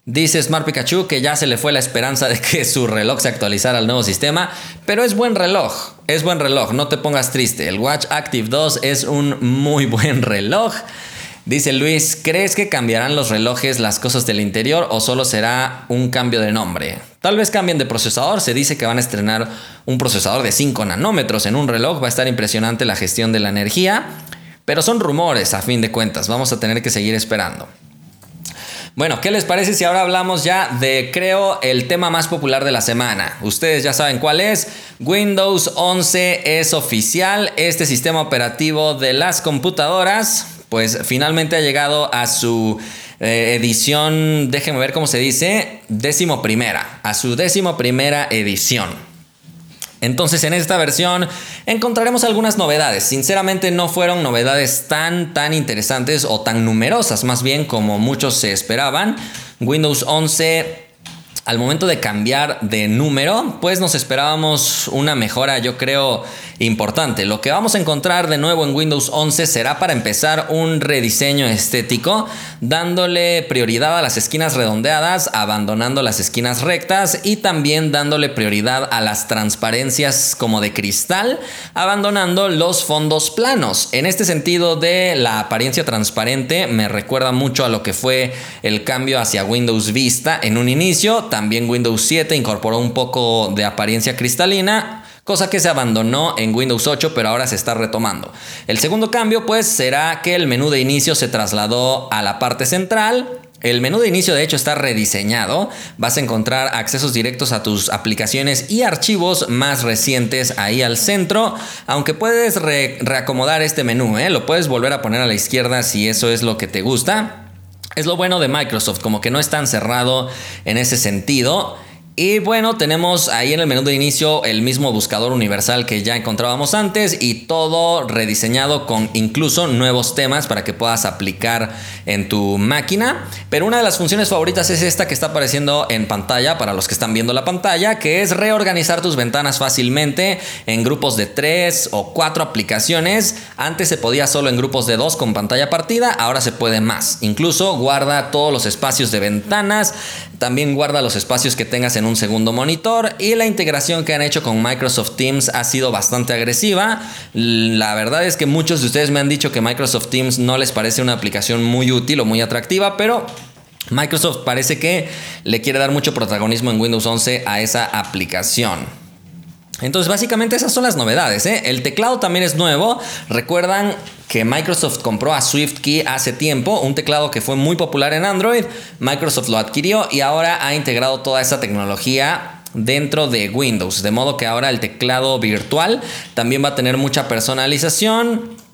Dice Smart Pikachu que ya se le fue la esperanza de que su reloj se actualizara al nuevo sistema, pero es buen reloj, es buen reloj, no te pongas triste. El Watch Active 2 es un muy buen reloj. Dice Luis, ¿crees que cambiarán los relojes las cosas del interior o solo será un cambio de nombre? Tal vez cambien de procesador, se dice que van a estrenar un procesador de 5 nanómetros en un reloj, va a estar impresionante la gestión de la energía, pero son rumores a fin de cuentas, vamos a tener que seguir esperando. Bueno, ¿qué les parece si ahora hablamos ya de, creo, el tema más popular de la semana? Ustedes ya saben cuál es. Windows 11 es oficial. Este sistema operativo de las computadoras, pues finalmente ha llegado a su eh, edición, déjenme ver cómo se dice, décimo primera, a su décimo primera edición. Entonces en esta versión encontraremos algunas novedades. Sinceramente no fueron novedades tan tan interesantes o tan numerosas, más bien como muchos se esperaban. Windows 11 al momento de cambiar de número, pues nos esperábamos una mejora, yo creo, importante. Lo que vamos a encontrar de nuevo en Windows 11 será para empezar un rediseño estético, dándole prioridad a las esquinas redondeadas, abandonando las esquinas rectas y también dándole prioridad a las transparencias como de cristal, abandonando los fondos planos. En este sentido de la apariencia transparente, me recuerda mucho a lo que fue el cambio hacia Windows Vista en un inicio también Windows 7 incorporó un poco de apariencia cristalina, cosa que se abandonó en Windows 8 pero ahora se está retomando. El segundo cambio pues será que el menú de inicio se trasladó a la parte central. El menú de inicio de hecho está rediseñado, vas a encontrar accesos directos a tus aplicaciones y archivos más recientes ahí al centro, aunque puedes reacomodar este menú, ¿eh? lo puedes volver a poner a la izquierda si eso es lo que te gusta. Es lo bueno de Microsoft, como que no es tan cerrado en ese sentido. Y bueno, tenemos ahí en el menú de inicio el mismo buscador universal que ya encontrábamos antes y todo rediseñado con incluso nuevos temas para que puedas aplicar en tu máquina. Pero una de las funciones favoritas es esta que está apareciendo en pantalla para los que están viendo la pantalla, que es reorganizar tus ventanas fácilmente en grupos de 3 o 4 aplicaciones. Antes se podía solo en grupos de 2 con pantalla partida, ahora se puede más. Incluso guarda todos los espacios de ventanas, también guarda los espacios que tengas en un segundo monitor y la integración que han hecho con Microsoft Teams ha sido bastante agresiva. La verdad es que muchos de ustedes me han dicho que Microsoft Teams no les parece una aplicación muy útil o muy atractiva, pero Microsoft parece que le quiere dar mucho protagonismo en Windows 11 a esa aplicación. Entonces, básicamente esas son las novedades. ¿eh? El teclado también es nuevo. Recuerdan que Microsoft compró a SwiftKey hace tiempo, un teclado que fue muy popular en Android. Microsoft lo adquirió y ahora ha integrado toda esa tecnología dentro de Windows. De modo que ahora el teclado virtual también va a tener mucha personalización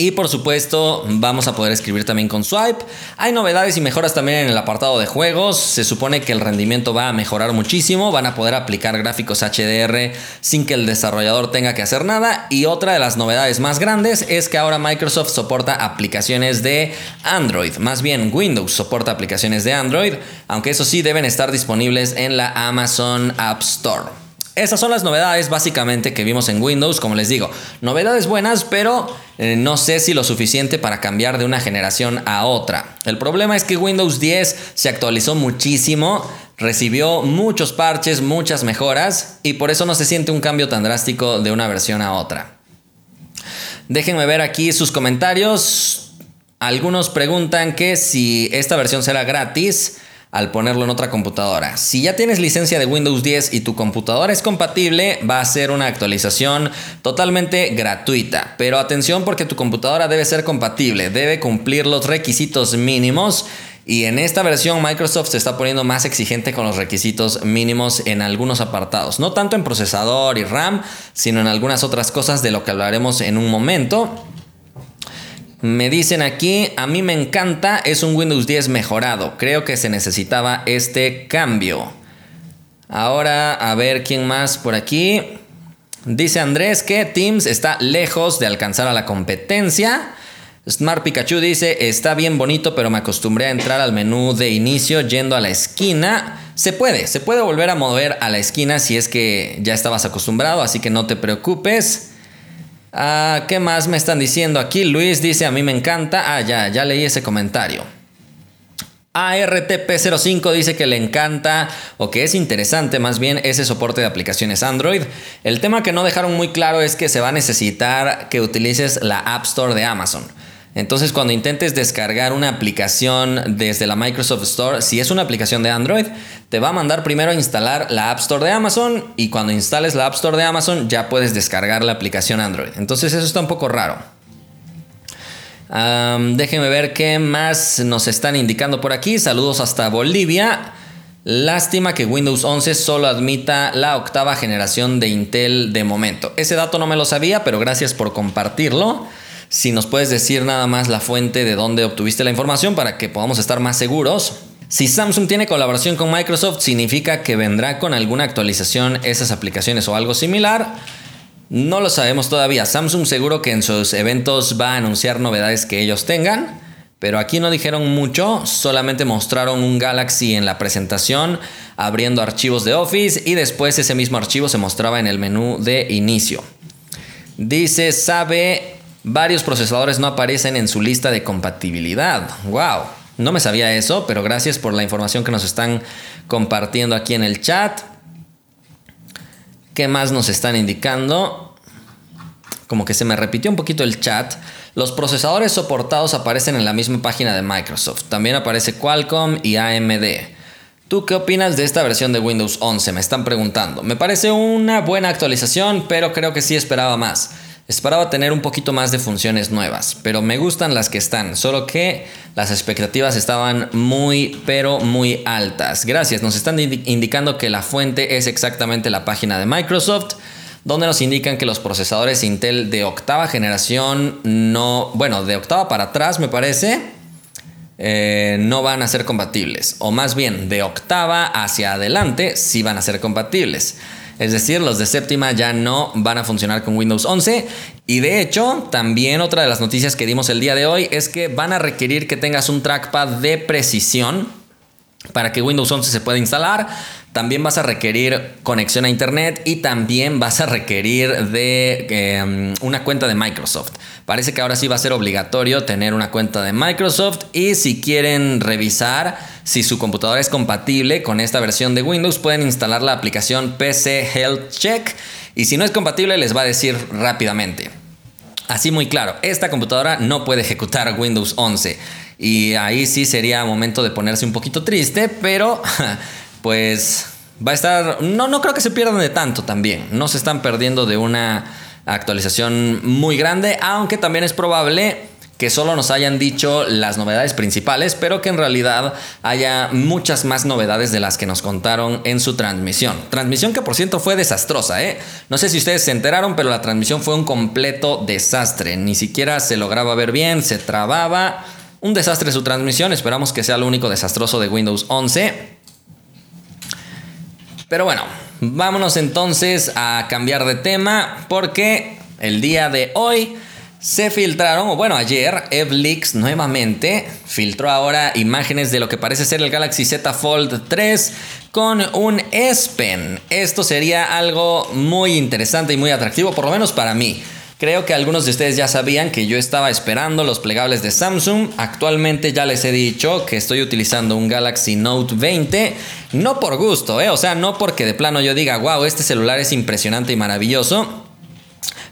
y por supuesto, vamos a poder escribir también con Swipe. Hay novedades y mejoras también en el apartado de juegos. Se supone que el rendimiento va a mejorar muchísimo. Van a poder aplicar gráficos HDR sin que el desarrollador tenga que hacer nada. Y otra de las novedades más grandes es que ahora Microsoft soporta aplicaciones de Android. Más bien, Windows soporta aplicaciones de Android. Aunque eso sí deben estar disponibles en la Amazon App Store. Esas son las novedades básicamente que vimos en Windows, como les digo, novedades buenas, pero eh, no sé si lo suficiente para cambiar de una generación a otra. El problema es que Windows 10 se actualizó muchísimo, recibió muchos parches, muchas mejoras y por eso no se siente un cambio tan drástico de una versión a otra. Déjenme ver aquí sus comentarios. Algunos preguntan que si esta versión será gratis al ponerlo en otra computadora. Si ya tienes licencia de Windows 10 y tu computadora es compatible, va a ser una actualización totalmente gratuita. Pero atención porque tu computadora debe ser compatible, debe cumplir los requisitos mínimos. Y en esta versión Microsoft se está poniendo más exigente con los requisitos mínimos en algunos apartados. No tanto en procesador y RAM, sino en algunas otras cosas de lo que hablaremos en un momento. Me dicen aquí, a mí me encanta, es un Windows 10 mejorado. Creo que se necesitaba este cambio. Ahora, a ver quién más por aquí. Dice Andrés que Teams está lejos de alcanzar a la competencia. Smart Pikachu dice, está bien bonito, pero me acostumbré a entrar al menú de inicio yendo a la esquina. Se puede, se puede volver a mover a la esquina si es que ya estabas acostumbrado, así que no te preocupes. Ah, ¿Qué más me están diciendo aquí? Luis dice, a mí me encanta. Ah, ya, ya leí ese comentario. ARTP05 dice que le encanta o que es interesante más bien ese soporte de aplicaciones Android. El tema que no dejaron muy claro es que se va a necesitar que utilices la App Store de Amazon. Entonces cuando intentes descargar una aplicación desde la Microsoft Store, si es una aplicación de Android, te va a mandar primero a instalar la App Store de Amazon y cuando instales la App Store de Amazon ya puedes descargar la aplicación Android. Entonces eso está un poco raro. déjenme ver qué más nos están indicando por aquí. Saludos hasta Bolivia. Lástima que Windows 11 solo admita la octava generación de Intel de momento. Ese dato no me lo sabía, pero gracias por compartirlo. Si nos puedes decir nada más la fuente de dónde obtuviste la información para que podamos estar más seguros. Si Samsung tiene colaboración con Microsoft, significa que vendrá con alguna actualización esas aplicaciones o algo similar. No lo sabemos todavía. Samsung seguro que en sus eventos va a anunciar novedades que ellos tengan. Pero aquí no dijeron mucho, solamente mostraron un Galaxy en la presentación, abriendo archivos de Office y después ese mismo archivo se mostraba en el menú de inicio. Dice, sabe, varios procesadores no aparecen en su lista de compatibilidad. ¡Wow! No me sabía eso, pero gracias por la información que nos están compartiendo aquí en el chat. ¿Qué más nos están indicando? Como que se me repitió un poquito el chat. Los procesadores soportados aparecen en la misma página de Microsoft. También aparece Qualcomm y AMD. ¿Tú qué opinas de esta versión de Windows 11? Me están preguntando. Me parece una buena actualización, pero creo que sí esperaba más. Esperaba tener un poquito más de funciones nuevas, pero me gustan las que están, solo que las expectativas estaban muy, pero muy altas. Gracias, nos están indicando que la fuente es exactamente la página de Microsoft donde nos indican que los procesadores Intel de octava generación no, bueno, de octava para atrás me parece, eh, no van a ser compatibles. O más bien, de octava hacia adelante sí van a ser compatibles. Es decir, los de séptima ya no van a funcionar con Windows 11. Y de hecho, también otra de las noticias que dimos el día de hoy es que van a requerir que tengas un trackpad de precisión para que Windows 11 se pueda instalar. También vas a requerir conexión a internet y también vas a requerir de em, una cuenta de Microsoft. Parece que ahora sí va a ser obligatorio tener una cuenta de Microsoft y si quieren revisar si su computadora es compatible con esta versión de Windows pueden instalar la aplicación PC Health Check y si no es compatible les va a decir rápidamente. Así muy claro, esta computadora no puede ejecutar Windows 11 y ahí sí sería momento de ponerse un poquito triste, pero pues va a estar, no, no creo que se pierdan de tanto también, no se están perdiendo de una actualización muy grande, aunque también es probable que solo nos hayan dicho las novedades principales, pero que en realidad haya muchas más novedades de las que nos contaron en su transmisión. Transmisión que por cierto fue desastrosa, ¿eh? No sé si ustedes se enteraron, pero la transmisión fue un completo desastre. Ni siquiera se lograba ver bien, se trababa. Un desastre su transmisión, esperamos que sea lo único desastroso de Windows 11. Pero bueno, vámonos entonces a cambiar de tema porque el día de hoy se filtraron, o bueno, ayer EvLeaks nuevamente filtró ahora imágenes de lo que parece ser el Galaxy Z Fold 3 con un S Pen. Esto sería algo muy interesante y muy atractivo, por lo menos para mí. Creo que algunos de ustedes ya sabían que yo estaba esperando los plegables de Samsung. Actualmente ya les he dicho que estoy utilizando un Galaxy Note 20. No por gusto, ¿eh? o sea, no porque de plano yo diga, wow, este celular es impresionante y maravilloso.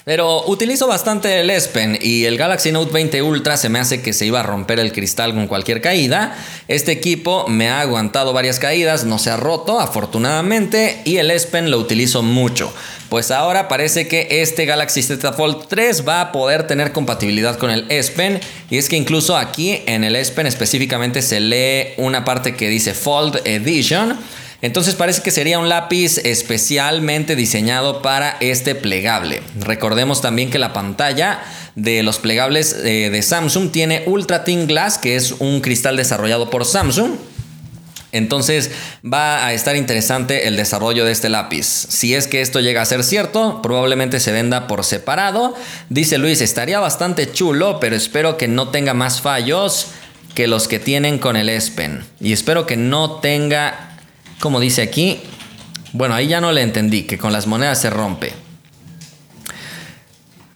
Pero utilizo bastante el S Pen y el Galaxy Note 20 Ultra se me hace que se iba a romper el cristal con cualquier caída. Este equipo me ha aguantado varias caídas, no se ha roto afortunadamente y el S Pen lo utilizo mucho. Pues ahora parece que este Galaxy Z Fold 3 va a poder tener compatibilidad con el S Pen y es que incluso aquí en el S Pen específicamente se lee una parte que dice Fold Edition. Entonces parece que sería un lápiz especialmente diseñado para este plegable. Recordemos también que la pantalla de los plegables eh, de Samsung tiene Ultra Thin Glass, que es un cristal desarrollado por Samsung. Entonces va a estar interesante el desarrollo de este lápiz. Si es que esto llega a ser cierto, probablemente se venda por separado. Dice Luis, estaría bastante chulo, pero espero que no tenga más fallos que los que tienen con el S Pen. Y espero que no tenga como dice aquí, bueno, ahí ya no le entendí, que con las monedas se rompe.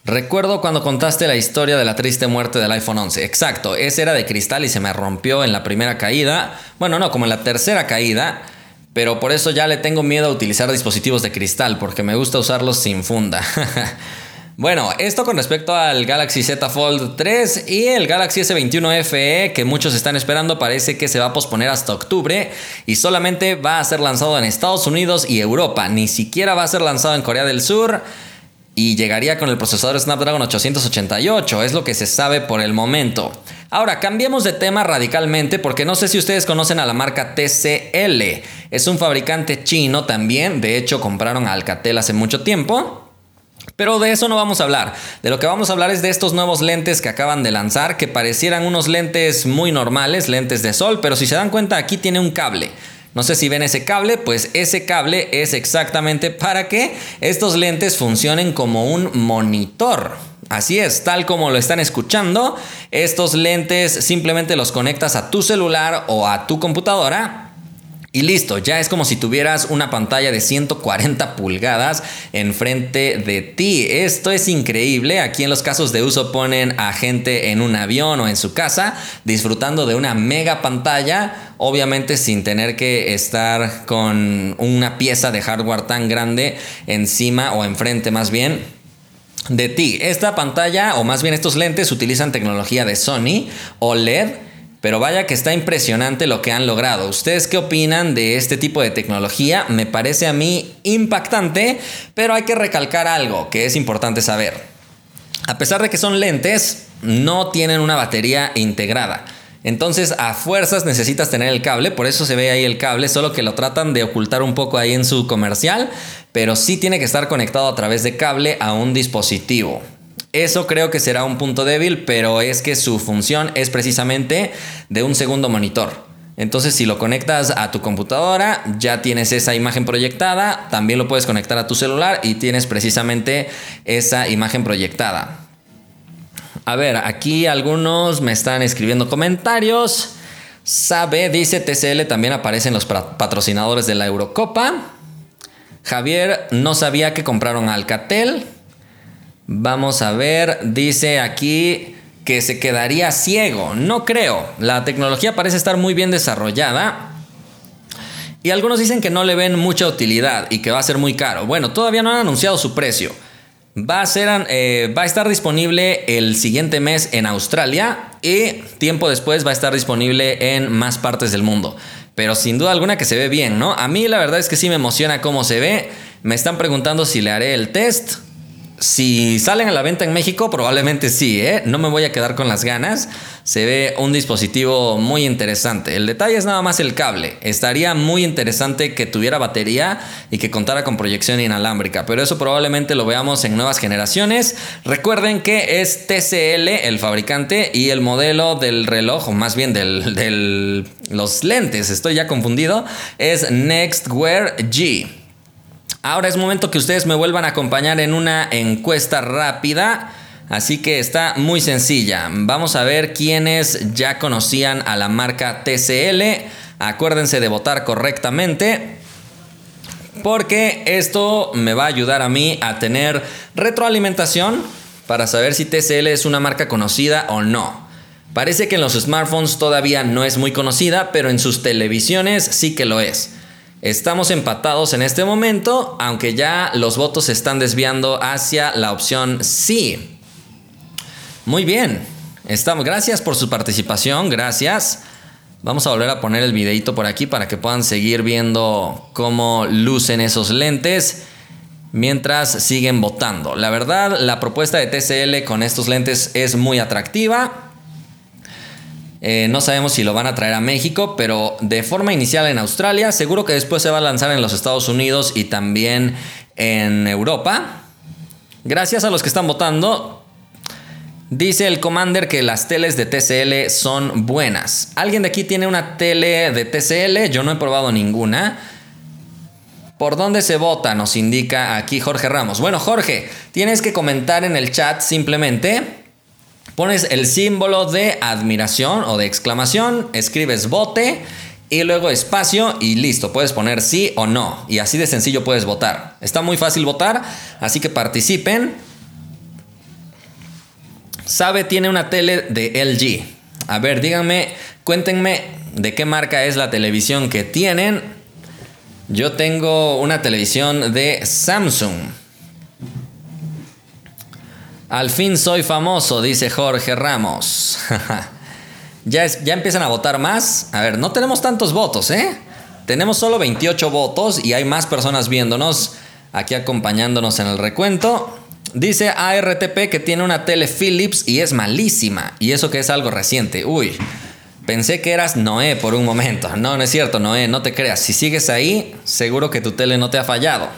Recuerdo cuando contaste la historia de la triste muerte del iPhone 11. Exacto, ese era de cristal y se me rompió en la primera caída. Bueno, no, como en la tercera caída. Pero por eso ya le tengo miedo a utilizar dispositivos de cristal, porque me gusta usarlos sin funda. Bueno, esto con respecto al Galaxy Z Fold 3 y el Galaxy S21 FE que muchos están esperando parece que se va a posponer hasta octubre y solamente va a ser lanzado en Estados Unidos y Europa, ni siquiera va a ser lanzado en Corea del Sur y llegaría con el procesador Snapdragon 888, es lo que se sabe por el momento. Ahora, cambiemos de tema radicalmente porque no sé si ustedes conocen a la marca TCL. Es un fabricante chino también, de hecho compraron Alcatel hace mucho tiempo. Pero de eso no vamos a hablar. De lo que vamos a hablar es de estos nuevos lentes que acaban de lanzar, que parecieran unos lentes muy normales, lentes de sol, pero si se dan cuenta aquí tiene un cable. No sé si ven ese cable, pues ese cable es exactamente para que estos lentes funcionen como un monitor. Así es, tal como lo están escuchando, estos lentes simplemente los conectas a tu celular o a tu computadora y listo, ya es como si tuvieras una pantalla de 140 pulgadas enfrente de ti. Esto es increíble. Aquí en los casos de uso ponen a gente en un avión o en su casa disfrutando de una mega pantalla, obviamente sin tener que estar con una pieza de hardware tan grande encima o enfrente más bien de ti. Esta pantalla, o más bien estos lentes, utilizan tecnología de Sony OLED. Pero vaya que está impresionante lo que han logrado. ¿Ustedes qué opinan de este tipo de tecnología? Me parece a mí impactante, pero hay que recalcar algo que es importante saber. A pesar de que son lentes, no tienen una batería integrada. Entonces a fuerzas necesitas tener el cable, por eso se ve ahí el cable, solo que lo tratan de ocultar un poco ahí en su comercial, pero sí tiene que estar conectado a través de cable a un dispositivo. Eso creo que será un punto débil, pero es que su función es precisamente de un segundo monitor. Entonces si lo conectas a tu computadora, ya tienes esa imagen proyectada, también lo puedes conectar a tu celular y tienes precisamente esa imagen proyectada. A ver, aquí algunos me están escribiendo comentarios. Sabe, dice TCL, también aparecen los patrocinadores de la Eurocopa. Javier no sabía que compraron Alcatel. Vamos a ver, dice aquí que se quedaría ciego. No creo. La tecnología parece estar muy bien desarrollada. Y algunos dicen que no le ven mucha utilidad y que va a ser muy caro. Bueno, todavía no han anunciado su precio. Va a, ser, eh, va a estar disponible el siguiente mes en Australia y tiempo después va a estar disponible en más partes del mundo. Pero sin duda alguna que se ve bien, ¿no? A mí la verdad es que sí me emociona cómo se ve. Me están preguntando si le haré el test. Si salen a la venta en México, probablemente sí, ¿eh? No me voy a quedar con las ganas. Se ve un dispositivo muy interesante. El detalle es nada más el cable. Estaría muy interesante que tuviera batería y que contara con proyección inalámbrica, pero eso probablemente lo veamos en nuevas generaciones. Recuerden que es TCL el fabricante y el modelo del reloj, o más bien de los lentes, estoy ya confundido, es Nextwear G. Ahora es momento que ustedes me vuelvan a acompañar en una encuesta rápida. Así que está muy sencilla. Vamos a ver quiénes ya conocían a la marca TCL. Acuérdense de votar correctamente. Porque esto me va a ayudar a mí a tener retroalimentación para saber si TCL es una marca conocida o no. Parece que en los smartphones todavía no es muy conocida, pero en sus televisiones sí que lo es. Estamos empatados en este momento, aunque ya los votos se están desviando hacia la opción sí. Muy bien. Estamos, gracias por su participación, gracias. Vamos a volver a poner el videito por aquí para que puedan seguir viendo cómo lucen esos lentes mientras siguen votando. La verdad, la propuesta de TCL con estos lentes es muy atractiva. Eh, no sabemos si lo van a traer a México, pero de forma inicial en Australia, seguro que después se va a lanzar en los Estados Unidos y también en Europa. Gracias a los que están votando. Dice el Commander que las teles de TCL son buenas. ¿Alguien de aquí tiene una tele de TCL? Yo no he probado ninguna. ¿Por dónde se vota? Nos indica aquí Jorge Ramos. Bueno, Jorge, tienes que comentar en el chat simplemente Pones el símbolo de admiración o de exclamación, escribes bote y luego espacio y listo, puedes poner sí o no. Y así de sencillo puedes votar. Está muy fácil votar, así que participen. Sabe tiene una tele de LG. A ver, díganme, cuéntenme de qué marca es la televisión que tienen. Yo tengo una televisión de Samsung. Al fin soy famoso, dice Jorge Ramos. ya, ya empiezan a votar más. A ver, no tenemos tantos votos, ¿eh? Tenemos solo 28 votos y hay más personas viéndonos aquí acompañándonos en el recuento. Dice ARTP que tiene una tele Philips y es malísima. Y eso que es algo reciente. Uy, pensé que eras Noé por un momento. No, no es cierto, Noé, no te creas. Si sigues ahí, seguro que tu tele no te ha fallado.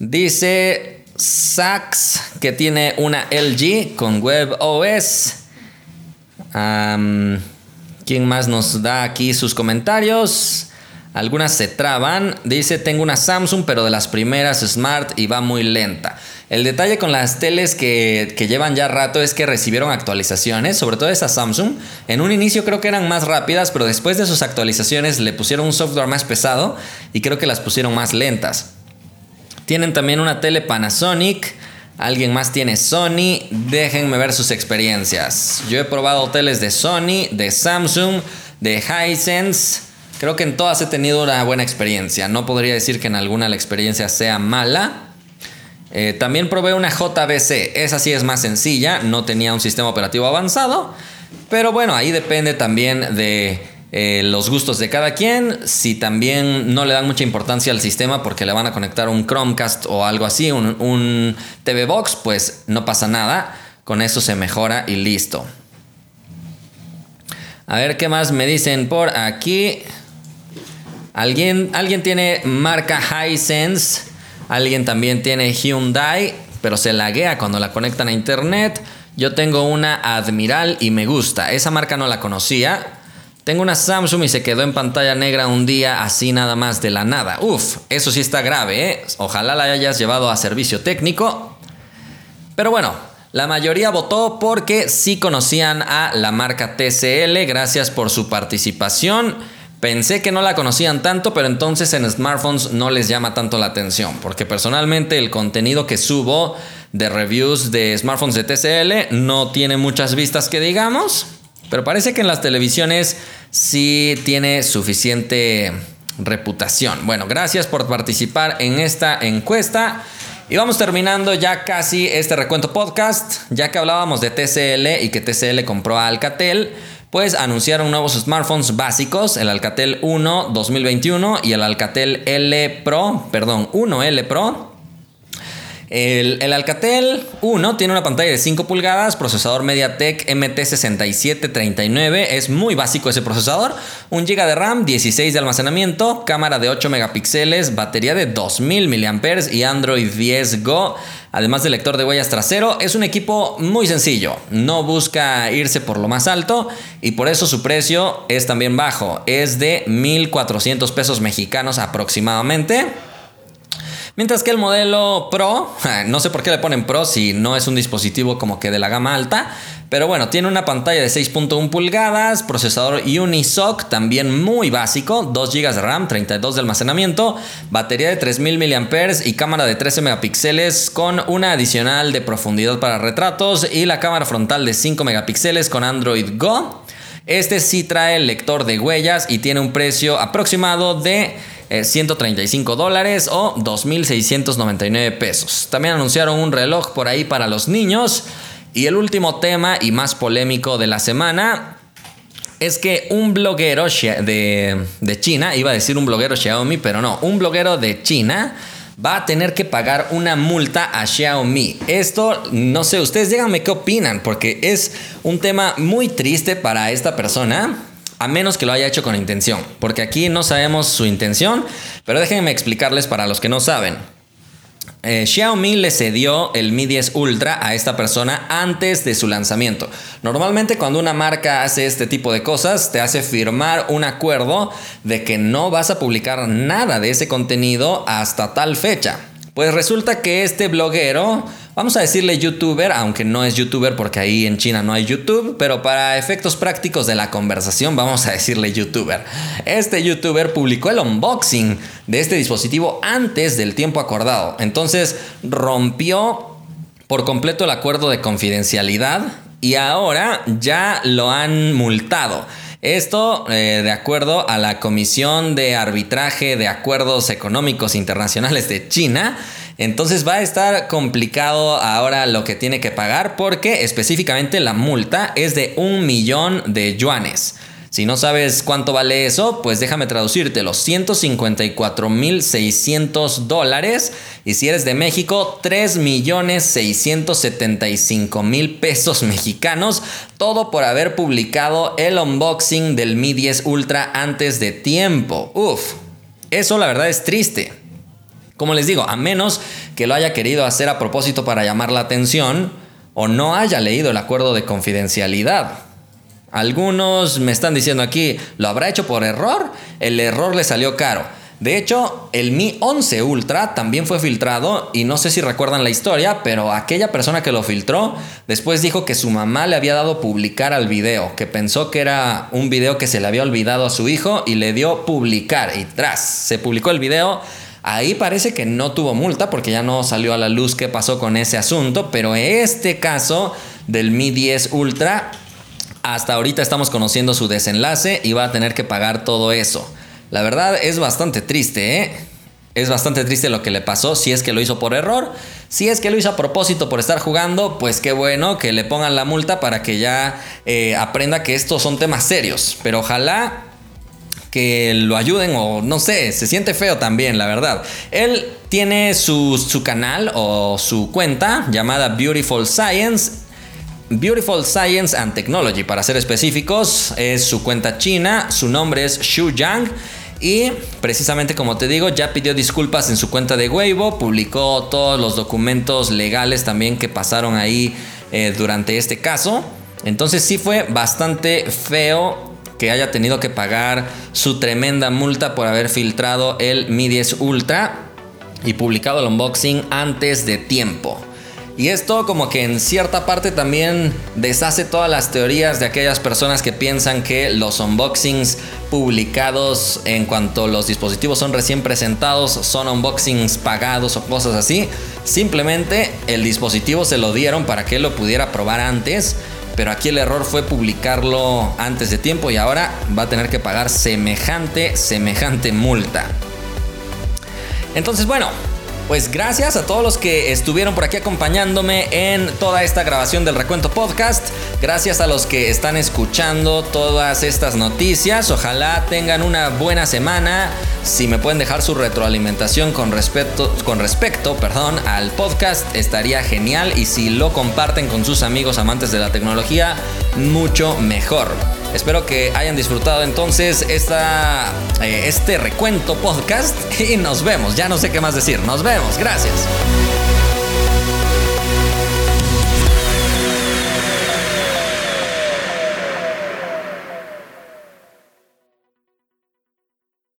Dice Sax, que tiene una LG con WebOS. ¿Quién más nos da aquí sus comentarios? Algunas se traban. Dice, tengo una Samsung, pero de las primeras Smart y va muy lenta. El detalle con las teles que, que, llevan ya rato es que recibieron actualizaciones, sobre todo esa Samsung. En un inicio creo que eran más rápidas, pero después de sus actualizaciones le pusieron un software más pesado y creo que las pusieron más lentas. Tienen también una tele Panasonic. Alguien más tiene Sony. Déjenme ver sus experiencias. Yo he probado teles de Sony, de Samsung, de Hisense. Creo que en todas he tenido una buena experiencia. No podría decir que en alguna la experiencia sea mala. Eh, también probé una JBC. Esa sí es más sencilla. No tenía un sistema operativo avanzado. Pero bueno, ahí depende también de eh, los gustos de cada quien. Si también no le dan mucha importancia al sistema porque le van a conectar un Chromecast o algo así, un, TV Box, pues no pasa nada. Con eso se mejora y listo. A ver qué más me dicen por aquí. ¿Alguien, alguien tiene marca Hisense. Alguien también tiene Hyundai, pero se laguea cuando la conectan a internet. Yo tengo una Admiral y me gusta. Esa marca no la conocía. Tengo una Samsung y se quedó en pantalla negra un día así nada más de la nada. Uf, eso sí está grave, ¿eh? Ojalá la hayas llevado a servicio técnico. Pero bueno, la mayoría votó porque sí conocían a la marca TCL. Gracias por su participación. Pensé que no la conocían tanto, pero entonces en smartphones no les llama tanto la atención, porque personalmente el contenido que subo de reviews de smartphones de TCL no tiene muchas vistas que digamos. Pero parece que en las televisiones sí tiene suficiente reputación. Bueno, gracias por participar en esta encuesta. Y vamos terminando ya casi este recuento podcast, ya que hablábamos de TCL y que TCL compró a Alcatel, pues anunciaron nuevos smartphones básicos, el Alcatel 1 2021 y el Alcatel L Pro, perdón, 1L Pro el, Alcatel 1 tiene una pantalla de 5 pulgadas, procesador MediaTek MT6739, es muy básico ese procesador, 1 GB de RAM, 16 de almacenamiento, cámara de 8 megapíxeles, batería de 2000 mAh y Android 10 Go. Además del lector de huellas trasero, es un equipo muy sencillo, no busca irse por lo más alto y por eso su precio es también bajo, es de 1.400 pesos mexicanos aproximadamente. Mientras que el modelo Pro, no sé por qué le ponen Pro si no es un dispositivo como que de la gama alta, pero bueno, tiene una pantalla de 6.1 pulgadas, procesador Unisoc también muy básico, 2 GB de RAM, 32 de almacenamiento, batería de 3000 mAh y cámara de 13 megapíxeles con una adicional de profundidad para retratos y la cámara frontal de 5 megapíxeles con Android Go. Este sí trae el lector de huellas y tiene un precio aproximado de 135 eh, dólares o 2.699 pesos. También anunciaron un reloj por ahí para los niños. Y el último tema y más polémico de la semana es que un bloguero de, de China, iba a decir un bloguero Xiaomi, pero no, un bloguero de China va a tener que pagar una multa a Xiaomi. Esto, no sé, ustedes díganme qué opinan, porque es un tema muy triste para esta persona a menos que lo haya hecho con intención, porque aquí no sabemos su intención, pero déjenme explicarles para los que no saben. Eh, Xiaomi le cedió el Mi 10 Ultra a esta persona antes de su lanzamiento. Normalmente cuando una marca hace este tipo de cosas, te hace firmar un acuerdo de que no vas a publicar nada de ese contenido hasta tal fecha. Pues resulta que este bloguero, vamos a decirle youtuber, aunque no es youtuber porque ahí en China no hay YouTube, pero para efectos prácticos de la conversación vamos a decirle youtuber. Este youtuber publicó el unboxing de este dispositivo antes del tiempo acordado. Entonces rompió por completo el acuerdo de confidencialidad y ahora ya lo han multado. Esto eh, de acuerdo a la Comisión de Arbitraje de Acuerdos Económicos Internacionales de China. Entonces va a estar complicado ahora lo que tiene que pagar porque específicamente la multa es de un millón de yuanes. Si no sabes cuánto vale eso, pues déjame traducirte los 154.600 dólares. Y si eres de México, 3.675.000 pesos mexicanos. Todo por haber publicado el unboxing del Mi 10 Ultra antes de tiempo. Uf, eso la verdad es triste. Como les digo, a menos que lo haya querido hacer a propósito para llamar la atención o no haya leído el acuerdo de confidencialidad. Algunos me están diciendo aquí, ¿lo habrá hecho por error? El error le salió caro. De hecho, el Mi 11 Ultra también fue filtrado y no sé si recuerdan la historia, pero aquella persona que lo filtró después dijo que su mamá le había dado publicar al video, que pensó que era un video que se le había olvidado a su hijo y le dio publicar y tras, se publicó el video. Ahí parece que no tuvo multa porque ya no salió a la luz qué pasó con ese asunto, pero este caso del Mi 10 Ultra, hasta ahorita estamos conociendo su desenlace y va a tener que pagar todo eso. La verdad es bastante triste, ¿eh? Es bastante triste lo que le pasó, si es que lo hizo por error. Si es que lo hizo a propósito por estar jugando, pues qué bueno que le pongan la multa para que ya eh, aprenda que estos son temas serios. Pero ojalá que lo ayuden o no sé, se siente feo también, la verdad. Él tiene su, su canal o su cuenta llamada Beautiful Science Beautiful Science and Technology, para ser específicos, es su cuenta china, su nombre es Xu Yang. Y precisamente como te digo, ya pidió disculpas en su cuenta de Weibo, publicó todos los documentos legales también que pasaron ahí eh, durante este caso. Entonces sí fue bastante feo que haya tenido que pagar su tremenda multa por haber filtrado el Mi 10 Ultra y publicado el unboxing antes de tiempo. Y esto como que en cierta parte también deshace todas las teorías de aquellas personas que piensan que los unboxings publicados en cuanto los dispositivos son recién presentados son unboxings pagados o cosas así. Simplemente el dispositivo se lo dieron para que lo pudiera probar antes. Pero aquí el error fue publicarlo antes de tiempo y ahora va a tener que pagar semejante, semejante multa. Entonces bueno, pues gracias a todos los que estuvieron por aquí acompañándome en toda esta grabación del Recuento Podcast. Gracias a los que están escuchando todas estas noticias. Ojalá tengan una buena semana. Si me pueden dejar su retroalimentación con respecto, con respecto perdón, al podcast, estaría genial. Y si lo comparten con sus amigos amantes de la tecnología, mucho mejor. Espero que hayan disfrutado entonces esta, eh, este recuento podcast y nos vemos. Ya no sé qué más decir. Nos vemos. Gracias.